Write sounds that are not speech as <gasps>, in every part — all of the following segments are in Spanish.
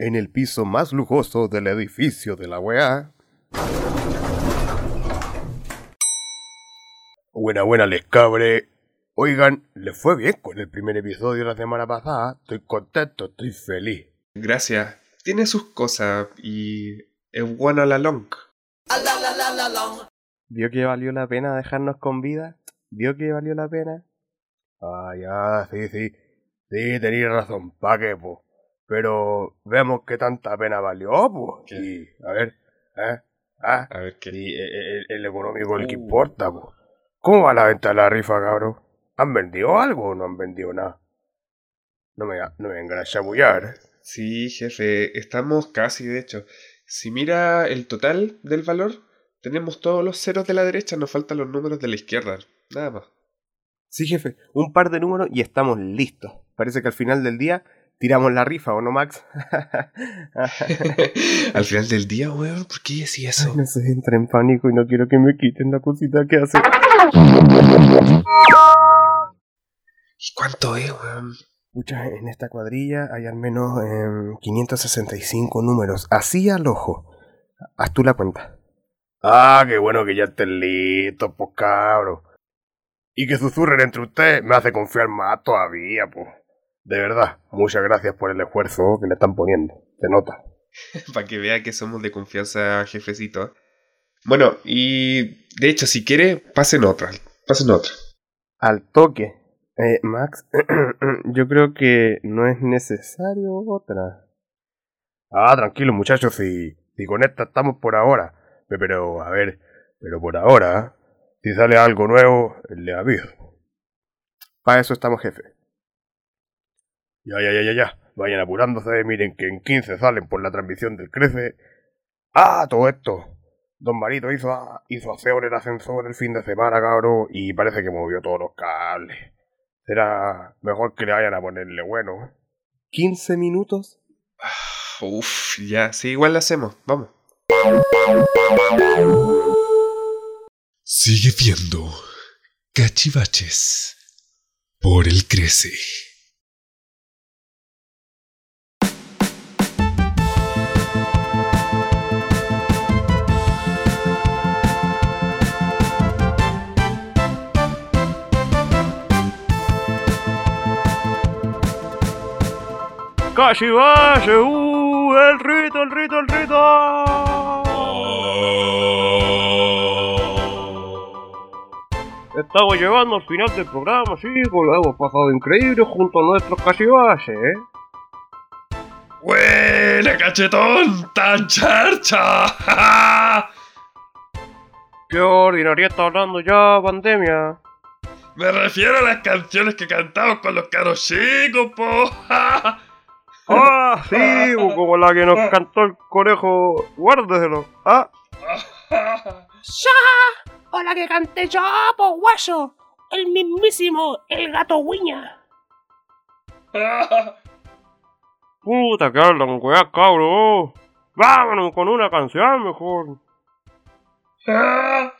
en el piso más lujoso del edificio de la weá. Buena, buena, les cabre. Oigan, les fue bien con el primer episodio la semana pasada. Estoy contento, estoy feliz. Gracias. Tiene sus cosas y es bueno a la long. ¿Vio que valió la pena dejarnos con vida? ¿Vio que valió la pena? Ah, ya, sí, sí. Sí, tenéis razón, pa' qué, po. Pero vemos que tanta pena valió, pues. Y, a ver, ¿eh? ¿Ah? A ver qué. Sí, el, el económico es el que Uh. importa, po. ¿Cómo va la venta de la rifa, cabrón? ¿Han vendido algo o no han vendido nada? No me, no me vengan a chamullar. Sí, jefe, estamos casi, de hecho. Si mira el total del valor, tenemos todos los ceros de la derecha, nos faltan los números de la izquierda. Nada más. Sí, jefe, un par de números y estamos listos. Parece que al final del día tiramos la rifa, ¿o no, Max? <laughs> Al final del día, weón, ¿por qué decía eso? no sé, entré en pánico y no quiero que me quiten la cosita que hace. ¿Y cuánto es, weón? Pucha, en esta cuadrilla hay al menos em, 565 números, así al ojo. Haz tú la cuenta. Ah, qué bueno que ya estén listos, pues cabros. Y que susurren entre ustedes me hace confiar más todavía, pues. De verdad, muchas gracias por el esfuerzo que le están poniendo. Se nota. <laughs> Para que vea que somos de confianza, jefecito. Bueno, y de hecho, si quiere, pasen otra. Pasen otra. Al toque. Eh, Max, <clears throat> yo creo que no es necesario otra. Ah, tranquilo, muchachos, si, si con esta estamos por ahora. Pe- Pero, a ver, pero por ahora, si sale algo nuevo, le aviso. Para eso estamos, jefe. Ya, ya, ya, ya, ya. Vayan apurándose, miren que en 15 salen por la transmisión del Crece. Ah, todo esto. Don Marito hizo, a- hizo aseo en el ascensor el fin de semana, cabrón, y parece que movió todos los cables. Será mejor que le vayan a ponerle bueno, ¿eh? ¿15 minutos? Uf, ya, sí, igual lo hacemos. Vamos. Sigue viendo Cachivaches por el Crece. ¡Casi vaya! ¡Uh! ¡El rito, el rito, el rito! Estamos llegando al final del programa, chicos. Lo hemos pasado increíble junto a nuestros cachivaches, ¿eh? ¡Buena, cachetón! ¡Tan charcha! <laughs> ¿Qué ordinaria está hablando ya, pandemia? Me refiero a las canciones que cantamos con los caros chicos, po. <laughs> ¡Ah, sí! Como la que nos cantó el conejo. Guárdeselo. ¡Ah! ¡Ya! ¡Hola que canté yo, po guaso! El mismísimo, el gato guiña. ¡Puta que hablan, weá, cabro! ¡Vámonos con una canción mejor! ya.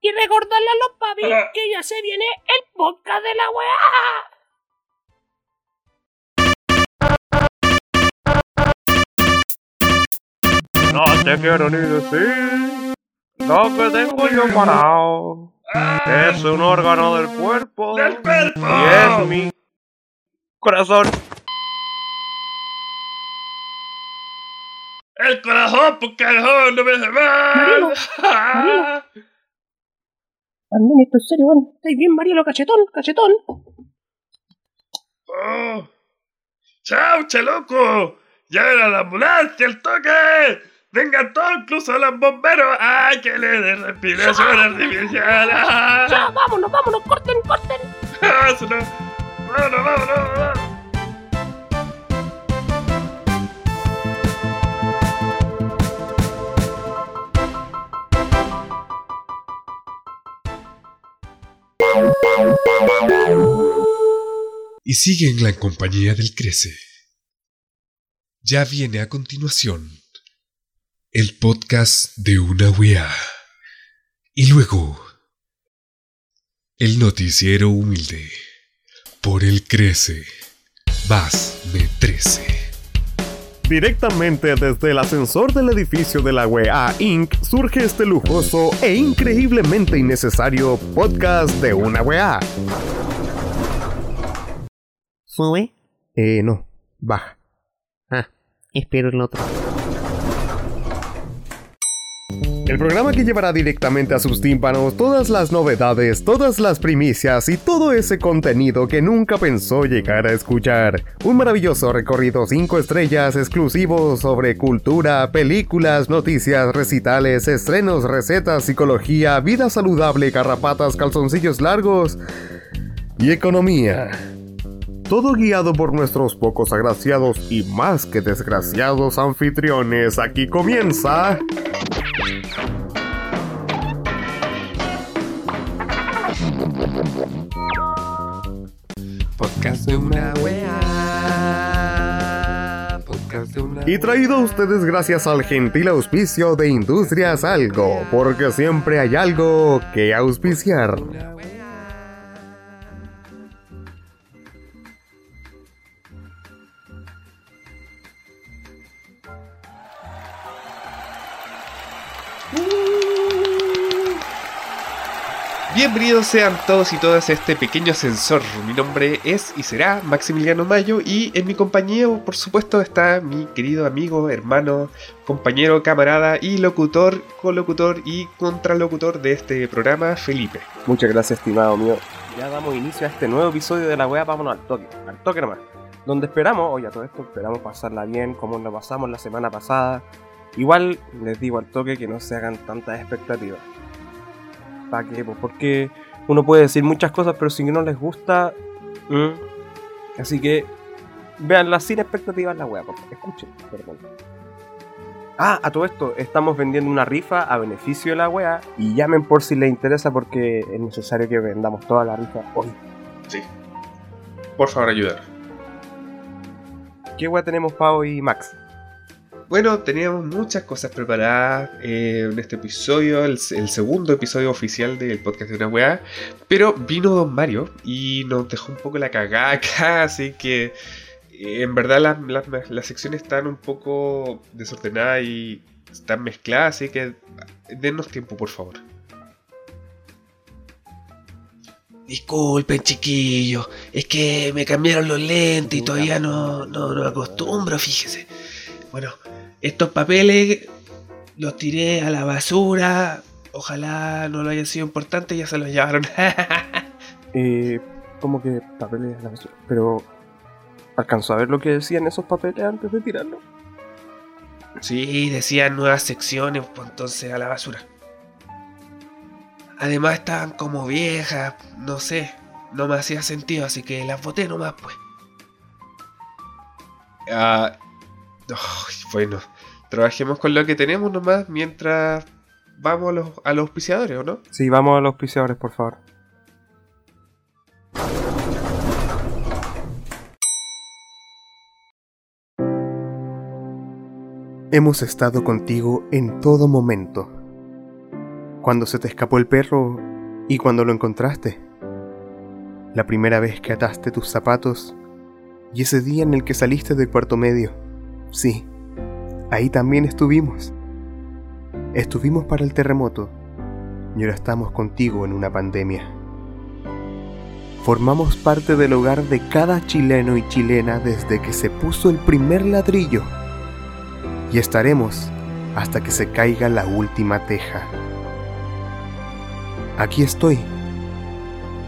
Y recordarle a los papis que ya se viene el podcast de la weá. No te quiero ni decir lo que tengo yo parado. Es un órgano del cuerpo. ¡Del cuerpo! Y es mi corazón. El corazón, porque el joven no me hace Marielo, mal. Pandemia, esto es serio, weón. ¿Estáis bien, Marielo? Cachetón, cachetón. Oh. ¡Chao, loco! ¡Llamen a la ambulancia, el toque! ¡Vengan todos, incluso los bomberos! ¡Ay, que le dé respiración artificial! ¡Ah! Ya, vámonos, vámonos, corten, corten. ¡Ah, eso no! ¡Vámonos, vámonos! vámonos! Y siguen la compañía del Crece. Ya viene a continuación el podcast de una weá. Y luego el noticiero humilde por el Crece. Vas, me trece. Directamente desde el ascensor del edificio de la UEA Inc. surge este lujoso e increíblemente innecesario podcast de una UEA. ¿Sube? Eh, no, baja. Ah, espero el otro. El programa que llevará directamente a sus tímpanos todas las novedades, todas las primicias y todo ese contenido que nunca pensó llegar a escuchar. Un maravilloso recorrido 5 estrellas exclusivo sobre cultura, películas, noticias, recitales, estrenos, recetas, psicología, vida saludable, garrapatas, calzoncillos largos y economía. Todo guiado por nuestros pocos agraciados y más que desgraciados anfitriones. Aquí comienza... Podcast de una wea. Podcast de una Y traído a ustedes gracias al gentil auspicio de Industrias Algo, porque siempre hay algo que auspiciar. Bienvenidos sean todos y todas a este pequeño ascensor. Mi nombre es y será Maximiliano Mayo y en mi compañía, por supuesto, está mi querido amigo, hermano, compañero, camarada y locutor, colocutor y contralocutor de este programa, Felipe. Muchas gracias, estimado mío. Ya damos inicio a este nuevo episodio de la wea, vámonos al toque, al toque nomás. Donde esperamos, oye, a todo esto esperamos pasarla bien, como lo pasamos la semana pasada. Igual les digo al toque que no se hagan tantas expectativas. ¿Para qué? Pues porque uno puede decir muchas cosas, pero si no les gusta. mm. Así que veanla sin expectativas la wea, por favor. Escuchen, perdón. Ah, a todo esto, estamos vendiendo una rifa a beneficio de la wea y llamen por si les interesa porque es necesario que vendamos toda la rifa hoy. Sí. Por favor, ayudar. ¿Qué wea tenemos para hoy, Max? Bueno, teníamos muchas cosas preparadas eh, en este episodio, el, el segundo episodio oficial del podcast de una weá, pero vino Don Mario y nos dejó un poco la cagada acá, <laughs> así que eh, en verdad las, las- las secciones están un poco desordenadas y están mezcladas, así que dennos tiempo, por favor. Disculpen, chiquillos, es que me cambiaron los lentes y todavía no, no, no acostumbro, fíjese. Bueno, estos papeles los tiré a la basura. Ojalá no lo hayan sido importante, ya se los llevaron. <laughs> Eh, como que papeles de la basura. Pero, ¿alcanzó a ver lo que decían esos papeles antes de tirarlo? sí, decían nuevas secciones, pues entonces a la basura. Además estaban como viejas, no sé, no me hacía sentido, así que las boté nomás, pues. Ah, ay, bueno, trabajemos con lo que tenemos nomás mientras vamos a los, a los auspiciadores, ¿o no? Sí, vamos a los auspiciadores, por favor. Hemos estado contigo en todo momento. Cuando se te escapó el perro y cuando lo encontraste. La primera vez que ataste tus zapatos y ese día en el que saliste del cuarto medio. Sí, ahí también estuvimos. Estuvimos para el terremoto y ahora estamos contigo en una pandemia. Formamos parte del hogar de cada chileno y chilena desde que se puso el primer ladrillo y estaremos hasta que se caiga la última teja. Aquí estoy.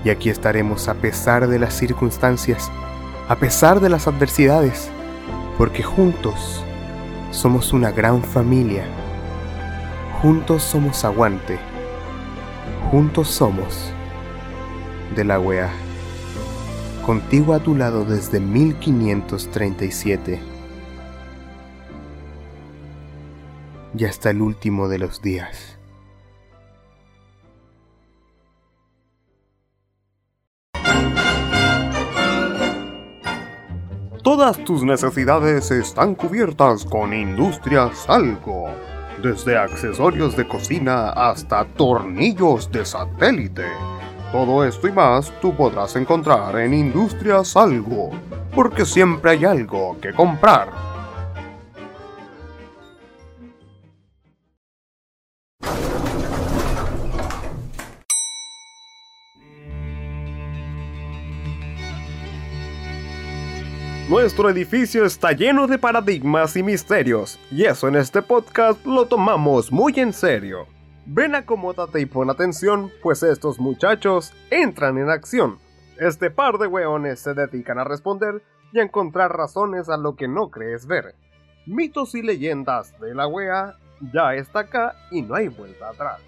Y aquí estaremos a pesar de las circunstancias, a pesar de las adversidades, porque juntos somos una gran familia. Juntos somos aguante. Juntos somos de la UEA. Contigo a tu lado desde 1537 y hasta el último de los días. Todas tus necesidades están cubiertas con Industrias Algo. Desde accesorios de cocina hasta tornillos de satélite. Todo esto y más tú podrás encontrar en Industrias Algo, porque siempre hay algo que comprar. Nuestro edificio está lleno de paradigmas y misterios, y eso en este podcast lo tomamos muy en serio. Ven, acomódate y pon atención, pues estos muchachos entran en acción. Este par de weones se dedican a responder y a encontrar razones a lo que no crees ver. Mitos y leyendas de la wea ya está acá y no hay vuelta atrás.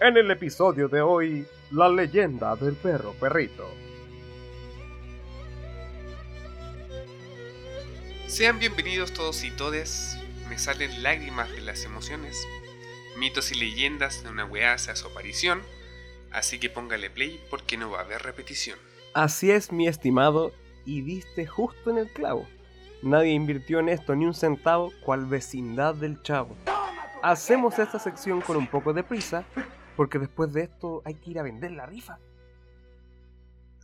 En el episodio de hoy, la leyenda del perro perrito. Sean bienvenidos todos y todes. Me salen lágrimas de las emociones. Mitos y leyendas de una weá hace su aparición. Así que póngale play porque no va a haber repetición. Así es, mi estimado, y diste justo en el clavo. Nadie invirtió en esto ni un centavo, cual vecindad del chavo. Hacemos esta sección con un poco de prisa, porque después de esto hay que ir a vender la rifa.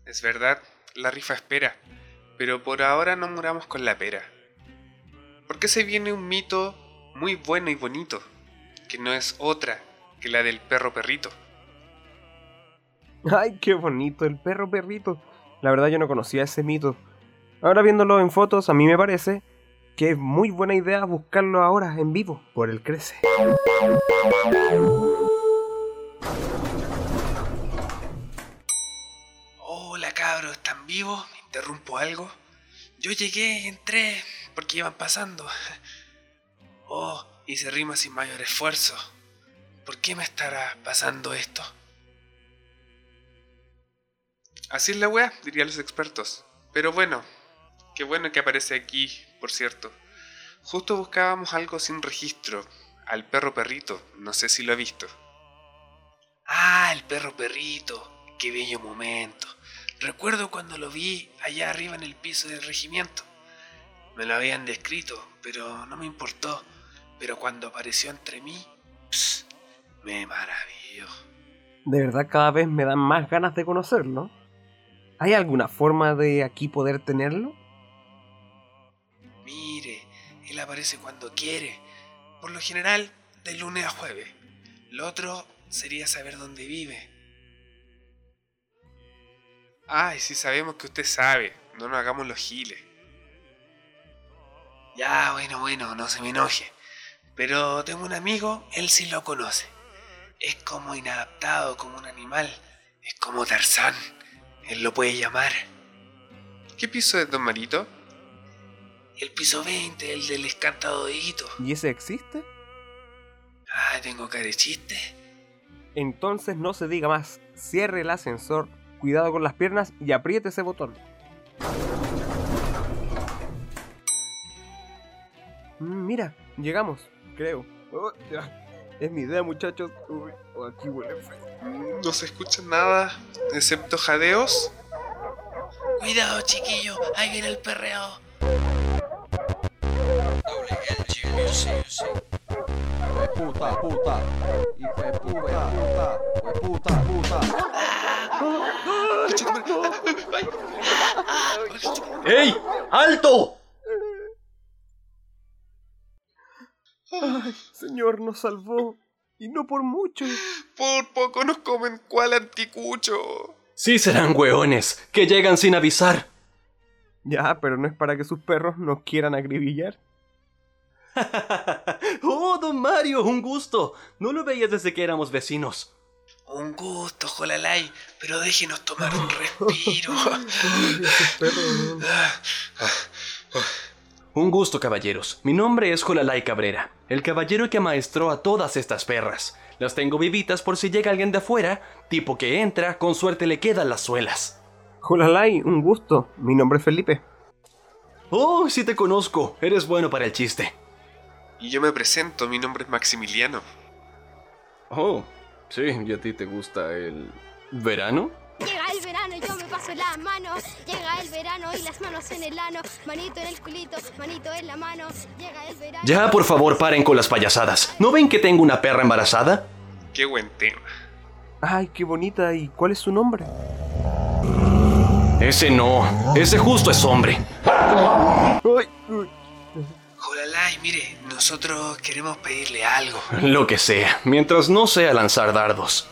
Es verdad, la rifa espera. Pero por ahora no muramos con la pera. Porque se viene un mito muy bueno y bonito, que no es otra que la del perro perrito. <laughs> Ay, qué bonito, el perro perrito. La verdad yo no conocía ese mito. Ahora viéndolo en fotos, a mí me parece que es muy buena idea buscarlo ahora en vivo por el Crece. Hola cabros, ¿están vivos? ¿Me interrumpo algo? Yo llegué, entré, porque iban pasando. <laughs> Oh, hice rima sin mayor esfuerzo. ¿Por qué me estará pasando esto? Así es la weá, dirían los expertos. Pero bueno, qué bueno que aparece aquí, por cierto. Justo buscábamos algo sin registro. Al perro perrito, no sé si lo ha visto. Ah, el perro perrito. Qué bello momento. Recuerdo cuando lo vi allá arriba en el piso del regimiento. Me lo habían descrito, pero no me importó. Pero cuando apareció entre mí, pss, me maravilló. De verdad cada vez me dan más ganas de conocerlo. ¿Hay alguna forma de aquí poder tenerlo? Mire, él aparece cuando quiere. Por lo general, de lunes a jueves. Lo otro sería saber dónde vive. Ay, si sabemos que usted sabe, no nos hagamos los giles. Ya, bueno, bueno, no se me enoje. Pero tengo un amigo, él sí lo conoce. Es como inadaptado, como un animal. Es como Tarzán. Él lo puede llamar. ¿Qué piso es Don Marito? El piso 20, el del escantado de Hito. ¿Y ese existe? Ah, tengo cara de chiste. Entonces no se diga más. Cierre el ascensor, cuidado con las piernas y apriete ese botón. Mira, llegamos, creo. Oh. Es mi idea, muchachos. Uy, oh, aquí huele feo. No se escucha nada, excepto jadeos. Cuidado, chiquillo, ahí viene el perreo. puta, puta, puta, puta, puta, puta. ¡Ey! ¡Alto! Ay, señor, nos salvó. Y no por mucho. Por poco nos comen cual anticucho. Sí serán hueones, que llegan sin avisar. Ya, pero no es para que sus perros nos quieran acribillar. <laughs> oh, don Mario, un gusto. No lo veías desde que éramos vecinos. Un gusto, Jolalay, pero déjenos tomar un <laughs> respiro. Un gusto, caballeros. Mi nombre es Jolalay Cabrera, el caballero que amaestró a todas estas perras. Las tengo vivitas por si llega alguien de afuera, tipo que entra, con suerte le quedan las suelas. Jolalay, un gusto. Mi nombre es Felipe. Oh, sí te conozco. Eres bueno para el chiste. Y yo me presento, mi nombre es Maximiliano. Oh, sí, ¿y a ti te gusta el verano? Llega el verano y yo me paso la mano. Llega el verano y las manos en el ano. Manito en el culito, manito en la mano. Llega el verano. Ya, por favor, paren con las payasadas. ¿No ven que tengo una perra embarazada? Qué buen tema. Ay, qué bonita. ¿Y cuál es su nombre? Ese no. Ese justo es hombre. Ay, uy. Jolalay, mire, nosotros queremos pedirle algo. Lo que sea, mientras no sea lanzar dardos.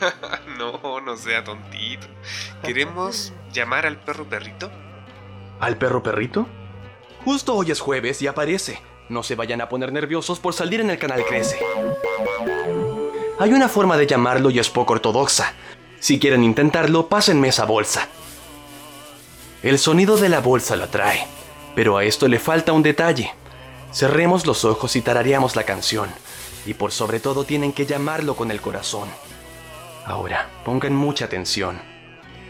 <laughs> no, no sea tontito. ¿Queremos <laughs> llamar al perro perrito? ¿Al perro perrito? Justo hoy es jueves y aparece. No se vayan a poner nerviosos por salir en el canal Crece. Hay una forma de llamarlo y es poco ortodoxa. Si quieren intentarlo, pásenme esa bolsa. El sonido de la bolsa lo atrae, pero a esto le falta un detalle. Cerremos los ojos y tarareamos la canción, y por sobre todo tienen que llamarlo con el corazón. Ahora, pongan mucha atención.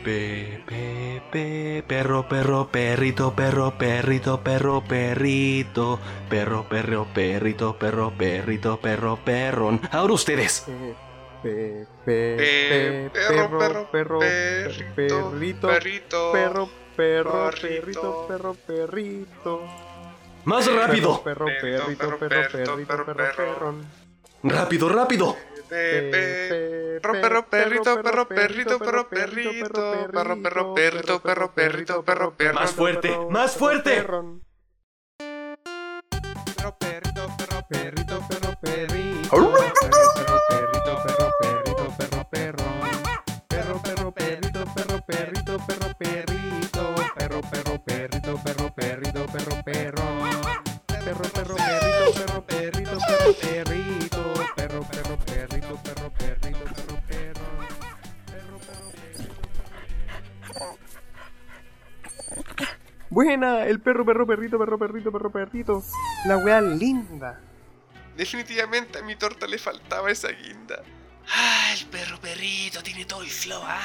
Pe, pe, pe, perro, perro, perrito, perro, perrito, perro, perrito, perro, perro, perrito, perro, perrito, perro, perrón. Ahora ustedes. Pe- pe- pe- perro, perro, perro, perrito, perrito, perro, perro, perrito. perrito, perro, perrito. Más rápido. Perro, perrito, perro, perrito, perro, perrón. Rápido, rápido. Pe- pe- Perro, perro, perrito, perro, perrito, perro, perrito, perro, perro, perrito, perro, perrito, perro, perro. Más fuerte, más fuerte. Perro, perrito, perro, perrito, perro, perrito. Perro, perrito, perro, perrito, perro, perrón. Perro, perro, perrito, perro, perrito, perro, perrito. Perro, perro, perrito, perro, perrito, Buena, el perro, perro, perrito, perro, perrito, perro, perrito. La wea linda. Definitivamente a mi torta le faltaba esa guinda. Ah, el perro perrito tiene todo el flow, ¿ah?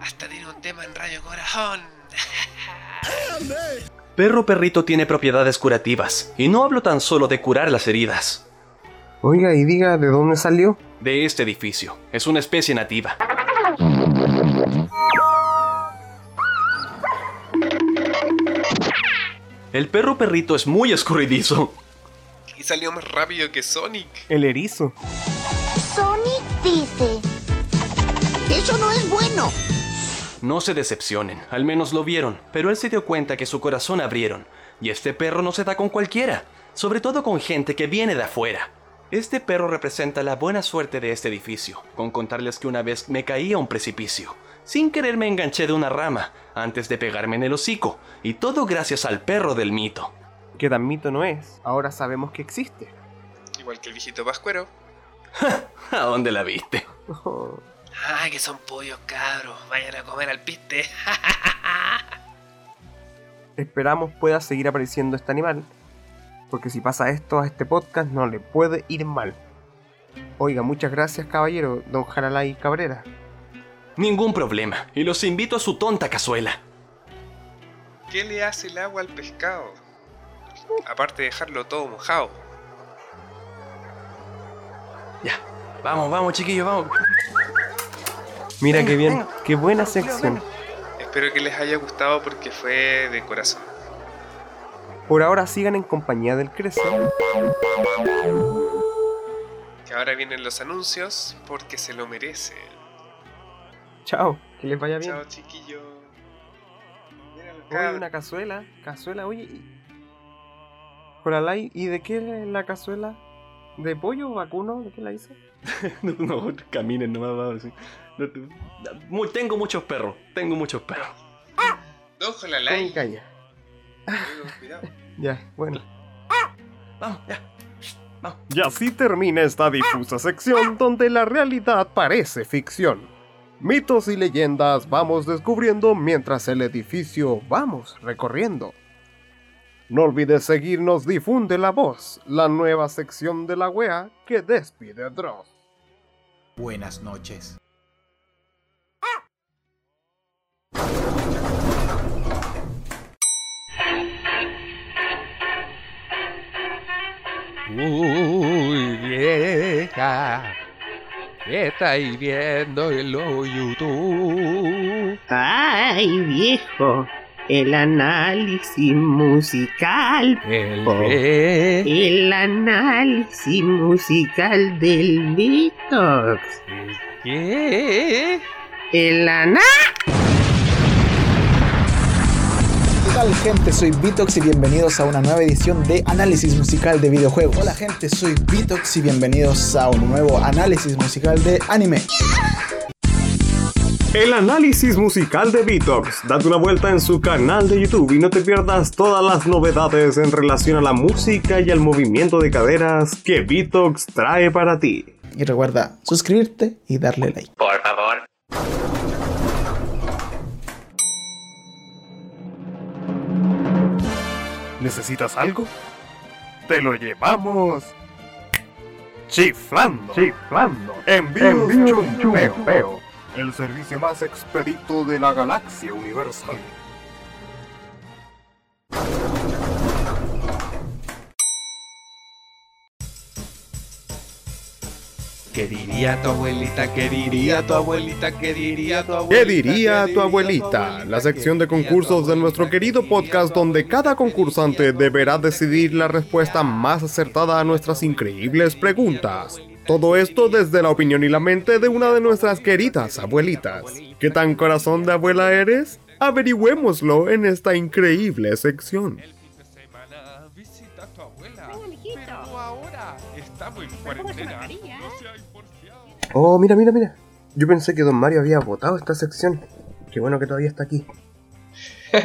Hasta tiene un tema en Radio Corazón. <laughs> Perro perrito tiene propiedades curativas, y no hablo tan solo de curar las heridas. Oiga, y diga de dónde salió. De este edificio. Es una especie nativa. <laughs> El perro perrito es muy escurridizo. Y salió más rápido que Sonic. El erizo. Sonic dice. Eso no es bueno. No se decepcionen, al menos lo vieron, pero él se dio cuenta que su corazón abrieron, y este perro no se da con cualquiera, sobre todo con gente que viene de afuera. Este perro representa la buena suerte de este edificio, con contarles que una vez me caí a un precipicio. Sin querer me enganché de una rama, antes de pegarme en el hocico, y todo gracias al perro del mito. Que tan mito no es. Ahora sabemos que existe. Igual que el viejito pascuero. <laughs> ¿A dónde la viste? <laughs> Ah, que son pollos cabros. Vayan a comer al piste. <laughs> Esperamos pueda seguir apareciendo este animal. Porque si pasa esto a este podcast no le puede ir mal. Oiga, muchas gracias caballero, don Jaralay Cabrera. Ningún problema, y los invito a su tonta cazuela. ¿Qué le hace el agua al pescado? Aparte de dejarlo todo mojado. Ya, vamos, vamos chiquillos, vamos. Mira qué bien, qué buena sección. Espero que les haya gustado porque fue de corazón. Por ahora sigan en compañía del Crece. Que ahora vienen los anuncios porque se lo merece. Chao, que les vaya bien. Chao los Oye, una cazuela, cazuela, oye. y- Jaralay, ¿y de qué es la cazuela? ¿De pollo vacuno? ¿De qué la hizo? <laughs> No, no, caminen nomás, vamos. sí. No Mu- Tengo muchos perros, tengo muchos perros. Jolalay. caña. Amigo, cuidado. Ya, bueno. Vamos, ya. Y así termina esta difusa sección donde la realidad parece ficción. Mitos y leyendas vamos descubriendo mientras el edificio vamos recorriendo. No olvides seguirnos Difunde la Voz, la nueva sección de la wea que despide a Dross. Buenas noches. Uy, vieja, ¿qué estáis viendo en los YouTube? Ay, viejo, el análisis musical. ¿El qué? El análisis musical del Vitox. ¿Qué? El aná... ¿Qué tal gente? Soy Vitox y bienvenidos a una nueva edición de Análisis Musical de Videojuegos. Hola gente, soy Vitox y bienvenidos a un nuevo análisis musical de anime. El análisis musical de Vitox. Date una vuelta en su canal de YouTube y no te pierdas todas las novedades en relación a la música y al movimiento de caderas que Vitox trae para ti. Y recuerda suscribirte y darle like. Por favor. ¿Necesitas algo? Te lo llevamos. Chiflando. Chiflando. Chumpeo. chumpeo. El servicio más expedito de la galaxia universal. ¿Qué diría tu abuelita? ¿Qué diría tu abuelita? ¿Qué diría tu abuelita? ¿Qué diría tu abuelita? La sección de concursos de nuestro querido podcast donde cada concursante deberá decidir la respuesta más acertada a nuestras increíbles preguntas. Todo esto desde la opinión y la mente de una de nuestras queridas abuelitas. ¿Qué tan corazón de abuela eres? Averigüémoslo en esta increíble sección. Visita a tu abuela. Pero ahora estamos en cuarentena. No. Oh, mira, mira, mira. Yo pensé que Don Mario había votado esta sección. Qué bueno que todavía está aquí. <laughs>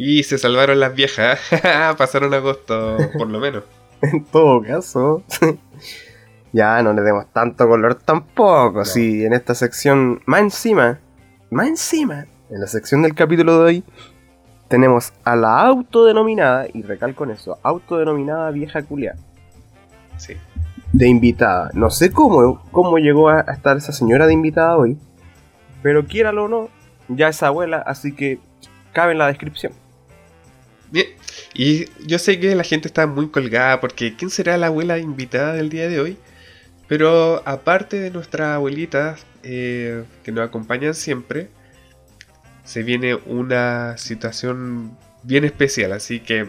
Y se salvaron las viejas. <laughs> Pasaron agosto, por lo menos. <laughs> En todo caso. ya no le demos tanto color tampoco. Sí, en esta sección. Más encima. Más encima. En la sección del capítulo de hoy. Tenemos a la autodenominada, y recalco en eso, autodenominada vieja culia. Sí. De invitada. No sé cómo, cómo llegó a estar esa señora de invitada hoy. Pero quiéralo o no, ya es abuela, así que cabe en la descripción. Bien. Y yo sé que la gente está muy colgada porque ¿quién será la abuela invitada del día de hoy? Pero aparte de nuestras abuelitas eh, que nos acompañan siempre, se viene una situación bien especial, así que...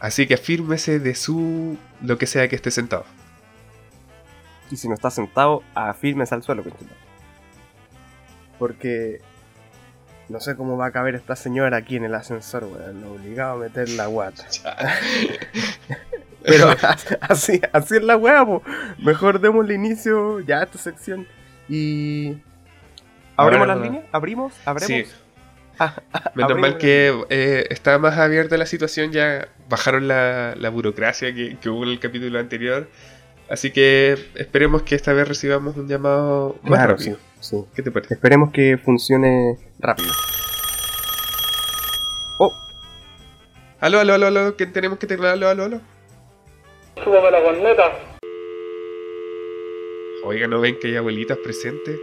Así que afírmese de su... lo que sea que esté sentado. Y si no está sentado, afírmese al suelo. Porque no sé cómo va a caber esta señora aquí en el ascensor, weón. Lo obligado a meter la guata. <laughs> <laughs> Pero <laughs> así, así es la weá, po. Mejor démosle inicio ya a esta sección. Y. ¿Abrimos las no. líneas? ¿Abrimos? ¿Abremos? Sí. <laughs> Menos mal que eh, está más abierta la situación, ya bajaron la, la burocracia que, que hubo en el capítulo anterior. Así que esperemos que esta vez recibamos un llamado más Claro, rápido. sí, sí. ¿Qué te parece? Esperemos que funcione rápido. Aló, aló, aló, aló, que tenemos que tener aló, aló, aló. Súbame la corneta. Oiga, ¿no ven que hay abuelitas presentes?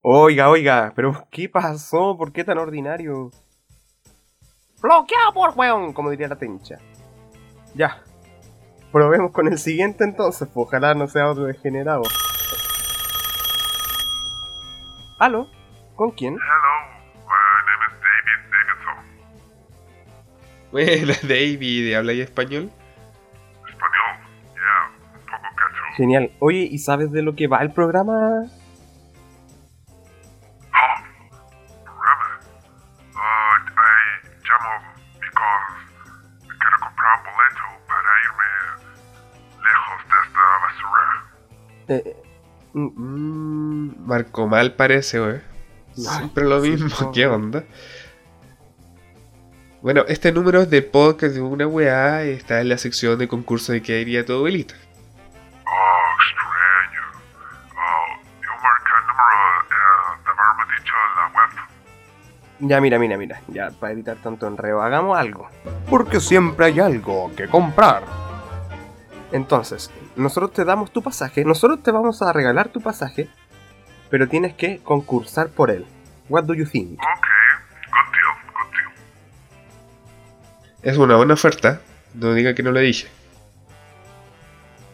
Oiga, oiga, pero ¿qué pasó? ¿Por qué tan ordinario? Bloqueado por weón, como diría la tencha. Ya. Probemos con el siguiente entonces, pues ojalá no sea otro degenerado. ¿Aló? ¿Con quién? Bueno, <laughs> David, ¿habla ahí español? Genial. Oye, ¿y sabes de lo que va el programa? De basura. Eh, mm, Marco mal parece, wey. Siempre lo mismo. ¿qué onda? Bueno, este número es del podcast de una weá está en la sección de concurso de qué diría tu abuelita. Oh, extraño. Oh, yo marqué el número de haberme dicho en la web. Ya, mira, mira, mira. Ya, para evitar tanto enredo, hagamos algo. Porque siempre hay algo que comprar. Entonces, nosotros te damos tu pasaje, nosotros te vamos a regalar tu pasaje, pero tienes que concursar por él. What do you think? Es una buena oferta, no diga que no lo dije.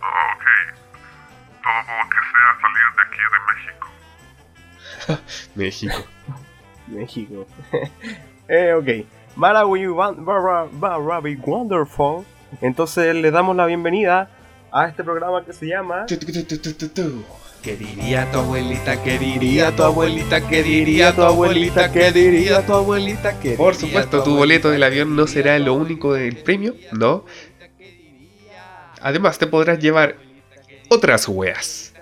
Ok. Todo lo que sea salir de aquí de México. <laughs> México. México. <laughs> eh, ok. Marawi Barrabi Wonderful. Entonces le damos la bienvenida a este programa que se llama. ¿Qué diría tu abuelita? ¿Qué diría tu abuelita? ¿Qué diría tu abuelita? ¿Qué diría tu abuelita? ¿Qué Por supuesto, tu boleto del avión no será lo único del premio, ¿no? Además, te podrás llevar otras weas.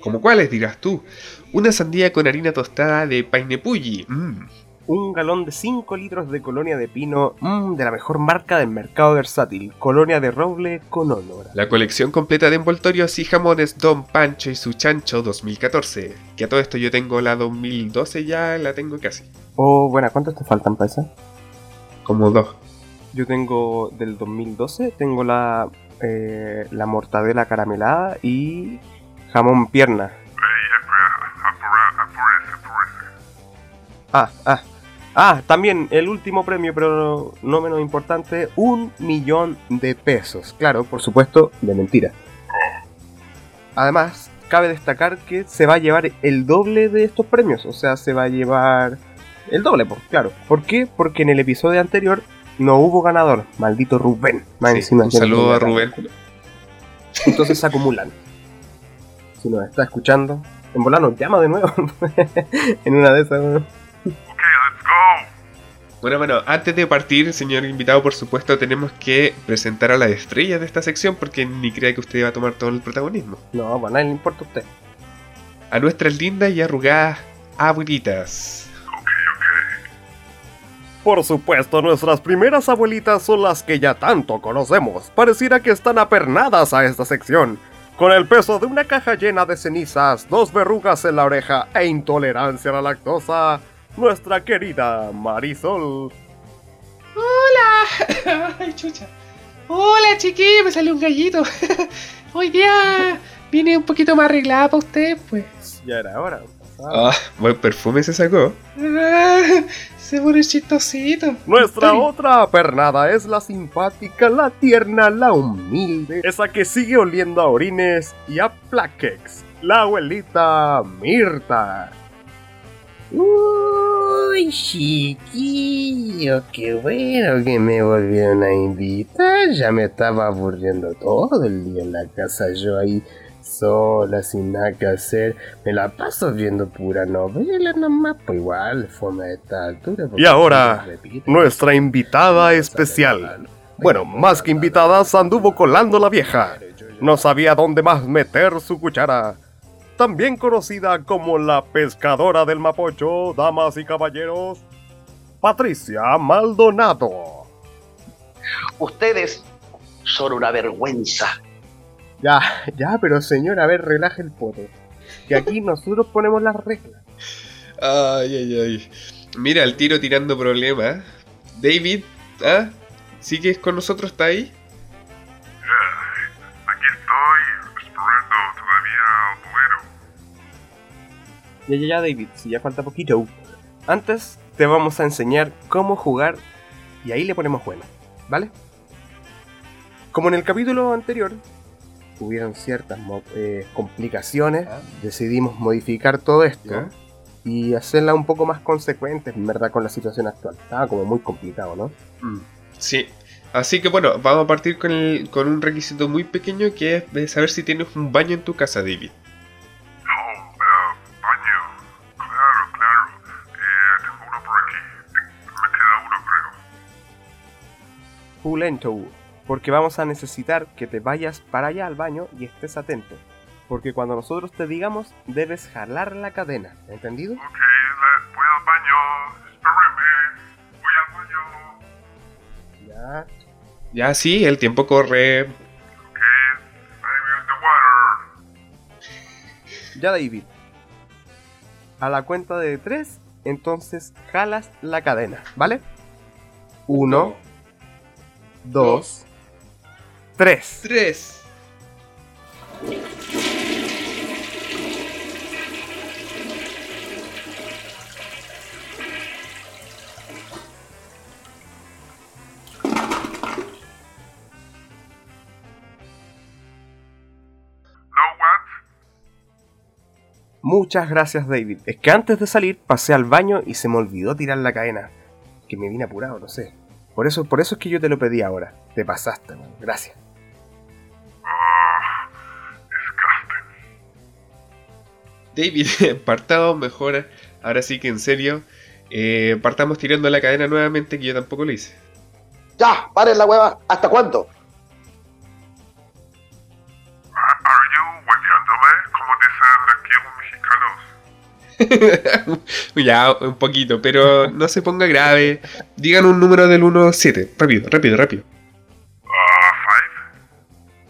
¿Como cuáles dirás tú? Una sandía con harina tostada de painepulli. Mmm. Un galón de 5 litros de colonia de pino mm, de la mejor marca del mercado versátil, colonia de roble con olor. La colección completa de envoltorios y jamones Don Pancho y su chancho 2014. Que a todo esto yo tengo la 2012 ya, la tengo casi. Oh, bueno, ¿cuántos te faltan, paisa? Como dos. Yo tengo del 2012, tengo la, eh, la mortadela caramelada y jamón pierna. Ah, ah. Ah, también el último premio, pero no menos importante, un millón de pesos. Claro, por supuesto, de mentira. Además, cabe destacar que se va a llevar el doble de estos premios. O sea, se va a llevar el doble, pues, claro. ¿Por qué? Porque en el episodio anterior no hubo ganador. Maldito Rubén. Más Sí, encima un saludo a. Rubén. Entonces se acumulan. Si nos está escuchando, en volar nos llama de nuevo. <laughs> en una de esas. Bueno, bueno, antes de partir, señor invitado, por supuesto, tenemos que presentar a las estrellas de esta sección porque ni crea que usted va a tomar todo el protagonismo. No, pues a nadie le importa a usted. A nuestras lindas y arrugadas abuelitas. Por supuesto, nuestras primeras abuelitas son las que ya tanto conocemos. Pareciera que están apernadas a esta sección. Con el peso de una caja llena de cenizas, dos verrugas en la oreja e intolerancia a la lactosa, nuestra querida Marisol. ¡Hola! <laughs> ¡Ay, chucha! ¡Hola, chiquillo! Me salió un gallito. <laughs> Hoy día viene un poquito más arreglada para usted, pues. Ya era hora. Ah, buen perfume se sacó. Ah, <laughs> Se pone chistosito. Nuestra otra apernada es la simpática, la tierna, la humilde, esa que sigue oliendo a orines y a plaquex, la abuelita Mirta. Uy, chiquillo, qué bueno que me volvieron a invitar. Ya me estaba aburriendo todo el día en la casa, yo ahí sola, sin nada que hacer. Me la paso viendo pura novela nomás, pues igual, fome a esta altura. Y ahora, nuestra invitada especial. Bueno, más que invitada, se anduvo colando la vieja. No sabía dónde más meter su cuchara. También conocida como la pescadora del Mapocho, damas y caballeros, Patricia Maldonado. Ustedes son una vergüenza. Ya, ya, pero señor, a ver, relaje el poto. Que aquí <laughs> nosotros ponemos las reglas. Ay, ay, ay. Mira, el tiro tirando problemas. David, ¿ah? ¿Sigues con nosotros? ¿Está ahí? Ya, ya, ya, David, si ya falta poquito. Antes te vamos a enseñar cómo jugar y ahí le ponemos bueno, ¿vale? Como en el capítulo anterior hubieron ciertas eh, complicaciones, decidimos modificar todo esto y hacerla un poco más consecuente, en verdad, con la situación actual. Estaba como muy complicado, ¿no? Sí. Así que bueno, vamos a partir con, el- con un requisito muy pequeño que es de saber si tienes un baño en tu casa, David. Creo. Full lento, porque vamos a necesitar que te vayas para allá al baño y estés atento. Porque cuando nosotros te digamos, debes jalar la cadena, ¿entendido? Ok, voy al baño. Espérame. Voy al baño. Ya. Ya sí, el tiempo corre. Ok, I'm in the water. Ya, David. A la cuenta de tres, entonces jalas la cadena, ¿vale? Uno, dos, tres. Tres. Muchas gracias, David. Es que antes de salir pasé al baño y se me olvidó tirar la cadena. Que me vine apurado, no sé. Por eso, por eso es que yo te lo pedí ahora. Te pasaste, man. Gracias. David, <laughs> partamos mejor. Ahora sí que en serio. eh, partamos tirando la cadena nuevamente, que yo tampoco lo hice. Ya, paren la hueva. ¿Hasta cuándo? <laughs> ya, un poquito, pero no se ponga grave. Digan un número del 1 al 7. Rápido, rápido, rápido.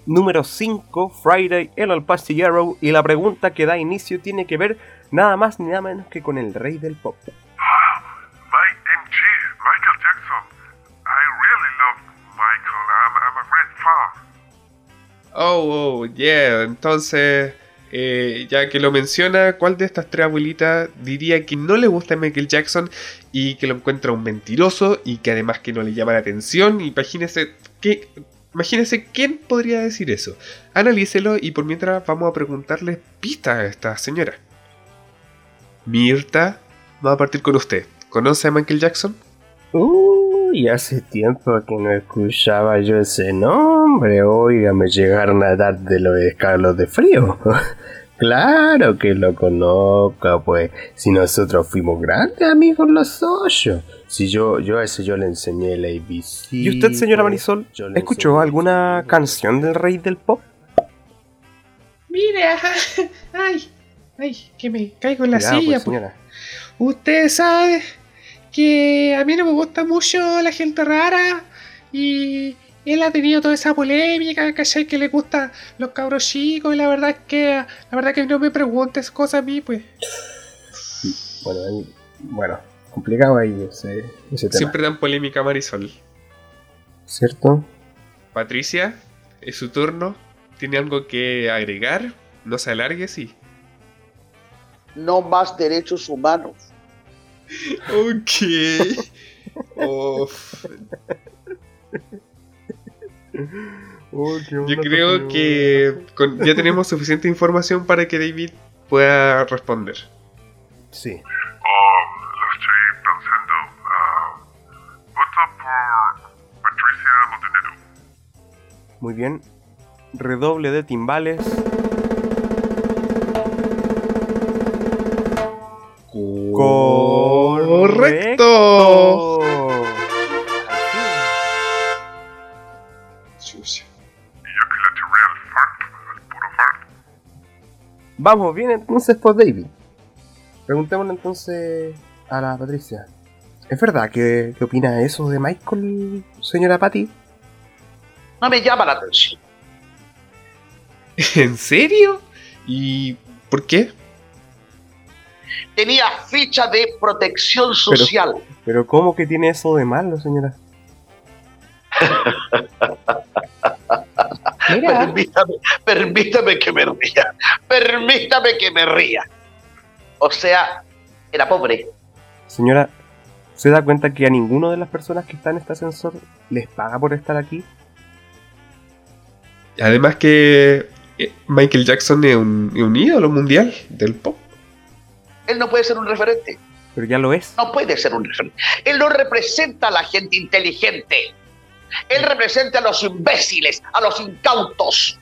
Número 5, Friday, el al pastillero. Y la pregunta que da inicio tiene que ver nada más ni nada menos que con el rey del pop. Mike MG, Michael Jackson. I really love Michael. I'm, I'm a great fan. Oh, oh, yeah. Entonces, eh, ya que lo menciona, ¿cuál de estas tres abuelitas diría que no le gusta a Michael Jackson y que lo encuentra un mentiroso y que además que no le llama la atención? Imagínese quién podría decir eso. Analícelo y por mientras vamos a preguntarle pistas a esta señora. Mirta, vamos a partir con usted. ¿Conoce a Michael Jackson? Uy, hace tiempo que no escuchaba yo ese nombre. Oiga, me llegaron a dar de los escalos de frío. <laughs> claro que lo conozco, pues. Si nosotros fuimos grandes amigos los ocho. Si yo, yo a ese yo le enseñé el ABC. ¿Y usted, señora pues, Marisol, escuchó alguna canción del rey del pop? Mire, ajá, ay, ay, que me caigo en la Cuidado, silla. pues, señora. Usted sabe que a mí no me gusta mucho la gente rara y él ha tenido toda esa polémica, ¿cachai? Que le gusta los cabros chicos y la verdad es que, la verdad que no me preguntes cosas a mí, pues. Bueno, ahí- bueno, complicado ahí ese, ese tema. Siempre dan polémica Marisol. ¿Cierto? Patricia, es su turno. ¿Tiene algo que agregar? No se alargue, sí. No más derechos humanos. Ok. Uf. Yo creo que con- ya tenemos suficiente información para que David pueda responder. Sí. Um, lo estoy pensando. ah, voto por Patricia Montenegro. Muy bien. Redoble de timbales. ¡Correcto! Vamos bien entonces por David. Preguntémosle entonces a la Patricia. ¿Es verdad que, que opina eso de Michael, señora Patty? No me llama la atención. ¿En serio? ¿Y por qué? Tenía ficha de protección social. Pero ¿cómo que tiene eso de malo, señora? <laughs> Permítame, permítame que me ría. Permítame que me ría. O sea, era pobre. Señora, ¿se da cuenta que a ninguno de las personas que están en este ascensor les paga por estar aquí? Además que eh, Michael Jackson es un, es un ídolo mundial del pop. Él no puede ser un referente. Pero ya lo es. No puede ser un referente. Él no representa a la gente inteligente. Él representa a los imbéciles, a los incautos.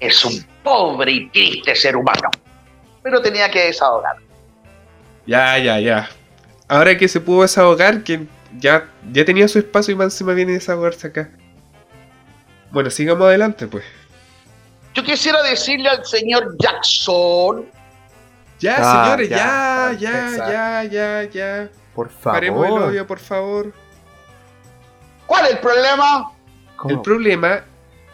Es un pobre y triste ser humano. Pero tenía que desahogar. Ya, ya, ya. Ahora que se pudo desahogar, que ya, ya tenía su espacio y más encima viene a desahogarse acá. Bueno, sigamos adelante, pues. Yo quisiera decirle al señor Jackson. Ya, Ah, señores, ya, ya, ya, ya, ya, ya. Por Paremos el favor. odio, por favor. ¿Cuál es el problema? El problema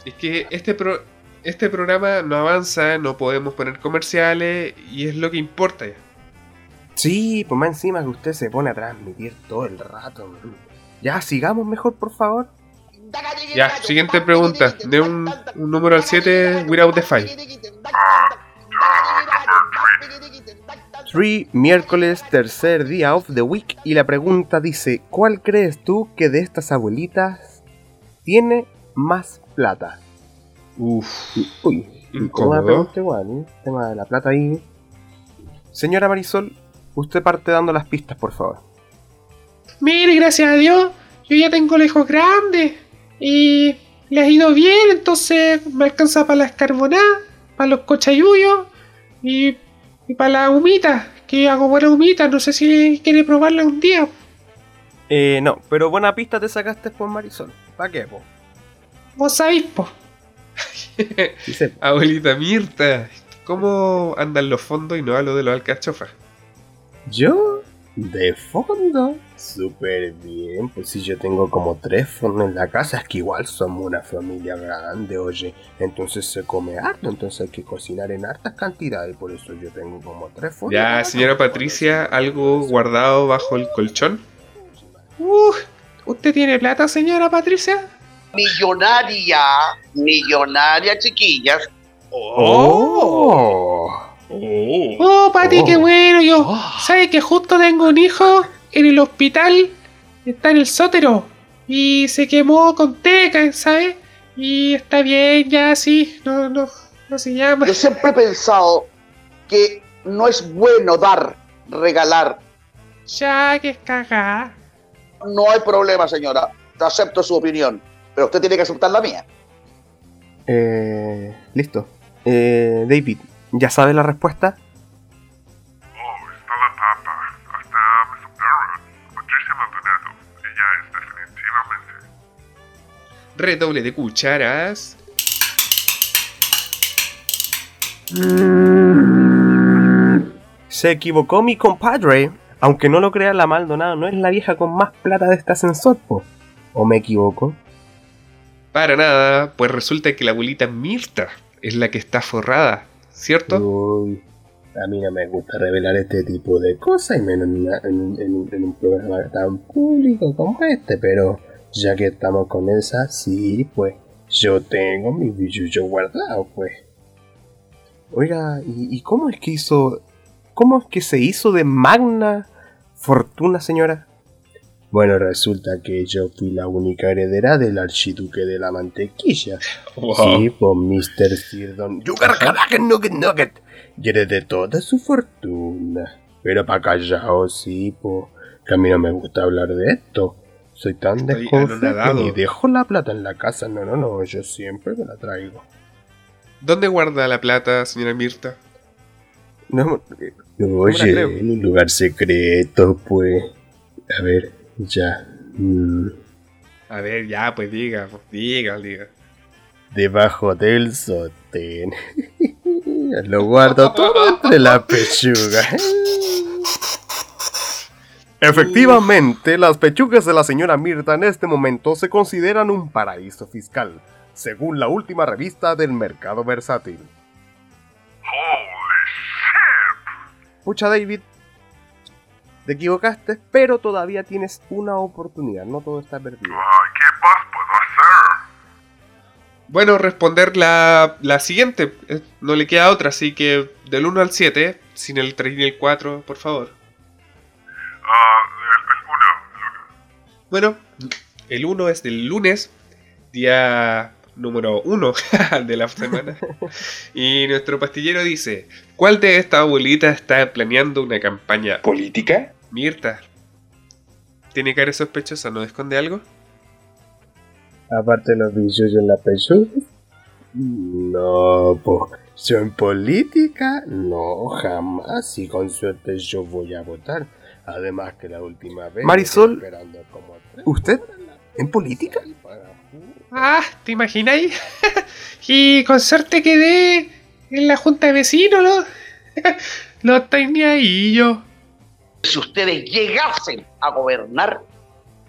es que este, pro- este programa no avanza, no podemos poner comerciales y es lo que importa. ya. Sí, pues más encima que usted se pone a transmitir todo el rato. man. Ya, sigamos mejor, por favor. Ya, siguiente pregunta. De un, un número al 7, without the 5. 3, miércoles, tercer día of the week. Y la pregunta dice: ¿Cuál crees tú que de estas abuelitas tiene más plata? Uff. Uy, una pregunta igual, ¿eh? El tema de la plata ahí. Señora Marisol, usted parte dando las pistas, por favor. Mire, gracias a Dios, yo ya tengo lejos grandes y le ha ido bien, entonces me alcanza para las carbonadas, para los cochayuyos y, y para la humita, que hago buena humita, no sé si quiere probarla un día. Eh, no, pero buena pista te sacaste por Marisol. ¿Para qué, po? Vos sabéis, po. <laughs> Abuelita Mirta, ¿cómo andan los fondos y no hablo de los alcachofas? Yo, de fondo, súper bien. Pues si yo tengo como tres fondos en la casa, es que igual somos una familia grande, oye. Entonces se come harto, entonces hay que cocinar en hartas cantidades. Por eso yo tengo como tres fondos. Ya, señora Patricia, algo guardado bajo el colchón. Uh, ¿Usted tiene plata, señora Patricia? Millonaria, millonaria, chiquillas. Oh. Oh, Pati, qué bueno. Yo, ¿sabes que justo tengo un hijo en el hospital? Está en el sótero. Y se quemó con teca, ¿sabes? Y está bien, ya, sí. No, no, no se llama. Yo siempre he pensado que no es bueno dar, regalar. Ya, que es cagada. No hay problema, señora. Te acepto su opinión. Pero usted tiene que aceptar la mía. Eh, listo. Eh, David, ¿ya sabes la respuesta? Oh, está la tapa. Hasta Mr. Parrot. Patricia Maldonado. Ella es definitivamente. Redoble de cucharas. Se equivocó mi compadre. Aunque no lo crea la Maldonado, no es la vieja con más plata de este ascensor, po. ¿O me equivoco? Para nada, pues resulta que la abuelita Mirta es la que está forrada, ¿cierto? Uy, a mí no me gusta revelar este tipo de cosas, y menos en, un programa tan público como este, pero ya que estamos con esa, sí, pues yo tengo mi billuyo guardado, pues. Oiga, ¿y, y cómo es que hizo... ¿Cómo es que se hizo de magna fortuna, señora? Bueno, resulta que yo fui la única heredera del archiduque de la mantequilla. Wow. Sí, pues Mr. Nugget Nugget. Y heredé toda su fortuna. Pero pa' callado, sí, pues. Que a mí no me gusta hablar de esto. Soy tan desconfiado ni dejo la plata en la casa. No, no, no, yo siempre me la traigo. ¿Dónde guarda la plata, señora Mirta? No, Oye, creo. en un lugar secreto, pues. A ver, ya. mm, A ver, ya, pues diga, pues, diga, diga. debajo del sotén. <laughs> Lo guardo todo entre la pechuga. Efectivamente, las pechugas de la señora Mirta en este momento se consideran un paraíso fiscal, según la última revista del mercado versátil. Pucha David, te equivocaste, pero todavía tienes una oportunidad, no todo está perdido. ¿Qué más puedo hacer? Bueno, responder la, la siguiente. eh, No le queda otra, así que del 1 al 7, sin el 3 ni el 4, por favor. Ah, el, el uno. Bueno, el 1 es del lunes, día número 1 <laughs> de la semana. <laughs> y nuestro pastillero dice, ¿cuál de estas abuelitas está planeando una campaña política? Mirta. ¿Tiene cara sospechosa? ¿No esconde algo? Aparte de los billuyo en la pechuga. No, pues. Yo en política, no, jamás. Y con suerte yo voy a votar. Además que la última vez. Marisol, como tres ¿usted en política? Ah, ¿te imagináis? <laughs> y con suerte quedé en la junta de vecinos, ¿no? <laughs> no estoy ni ahí yo. Si ustedes llegasen a gobernar,